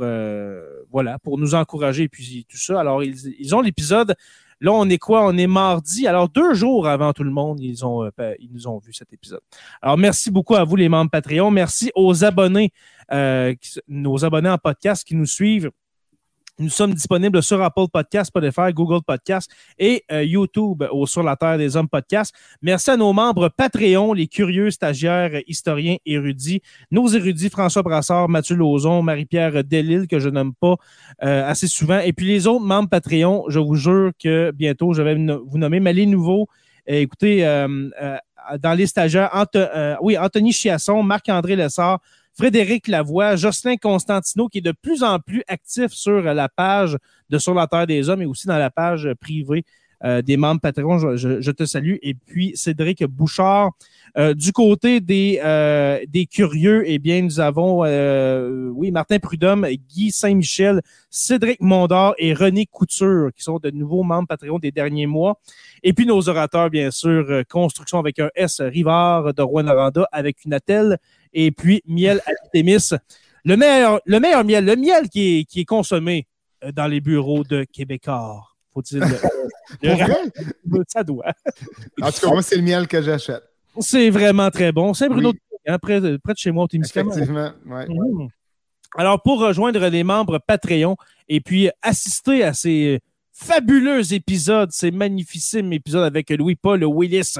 voilà, pour nous encourager et puis tout ça. Alors, ils, ont l'épisode Là, on est quoi? On est mardi. Alors, deux jours avant tout le monde, ils, ont, euh, ils nous ont vu cet épisode. Alors, merci beaucoup à vous, les membres Patreon. Merci aux abonnés, euh, nos abonnés en podcast qui nous suivent nous sommes disponibles sur Apple Podcast, Spotify, Google Podcast et euh, YouTube au Sur la Terre des Hommes Podcast. Merci à nos membres Patreon, les curieux stagiaires, historiens, érudits, nos érudits François Brassard, Mathieu Lauzon, Marie-Pierre Delille, que je nomme pas euh, assez souvent. Et puis les autres membres Patreon, je vous jure que bientôt, je vais vous nommer. Mais les nouveaux, euh, écoutez, dans les stagiaires, oui, Anthony Chiasson, Marc-André Lessard, Frédéric Lavoie, Jocelyn Constantino, qui est de plus en plus actif sur la page de Sur la Terre des Hommes et aussi dans la page privée euh, des membres patrons. Je, te salue. Et puis Cédric Bouchard. Euh, du côté des, euh, des curieux, eh bien, nous avons oui, Martin Prudhomme, Guy Saint-Michel, Cédric Mondor et René Couture, qui sont de nouveaux membres Patreon des derniers mois. Et puis nos orateurs, bien sûr, Construction avec un S, Rivard de Rouen-Noranda avec une attelle et puis miel Artemis. Le meilleur, le meilleur miel, le miel qui est, qui est consommé euh, dans les bureaux de Québécois. Faut-il le, Ça doit. En tout cas, moi, c'est le miel que j'achète. C'est vraiment très bon. C'est Bruno, hein, près, de chez moi, au Effectivement, ouais. Mmh. Alors, pour rejoindre les membres Patreon et puis assister à ces fabuleux épisodes, ces magnifiques épisodes avec Louis-Paul Willis,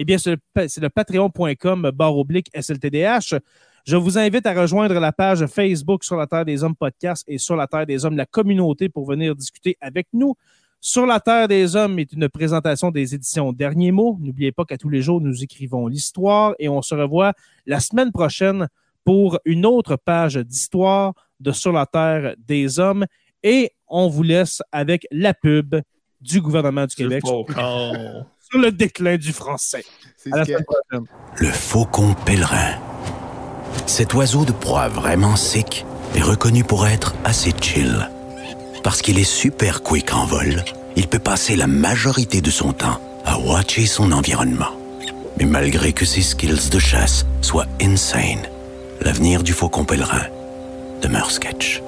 eh bien, c'est le, patreon.com barre oblique SLTDH. Je vous invite à rejoindre la page Facebook sur la Terre des Hommes podcast et sur la Terre des Hommes, la communauté, pour venir discuter avec nous. Sur la Terre des Hommes est une présentation des éditions Derniers mots. N'oubliez pas qu'à tous les jours, nous écrivons l'histoire et on se revoit la semaine prochaine pour une autre page d'histoire de Sur la Terre des Hommes. Et on vous laisse avec la pub du gouvernement du Québec sur le déclin du français. Le faucon pèlerin. Cet oiseau de proie vraiment sec est reconnu pour être assez chill. Parce qu'il est super quick en vol, il peut passer la majorité de son temps à watcher son environnement. Mais malgré que ses skills de chasse soient insane, l'avenir du faucon pèlerin demeure sketch.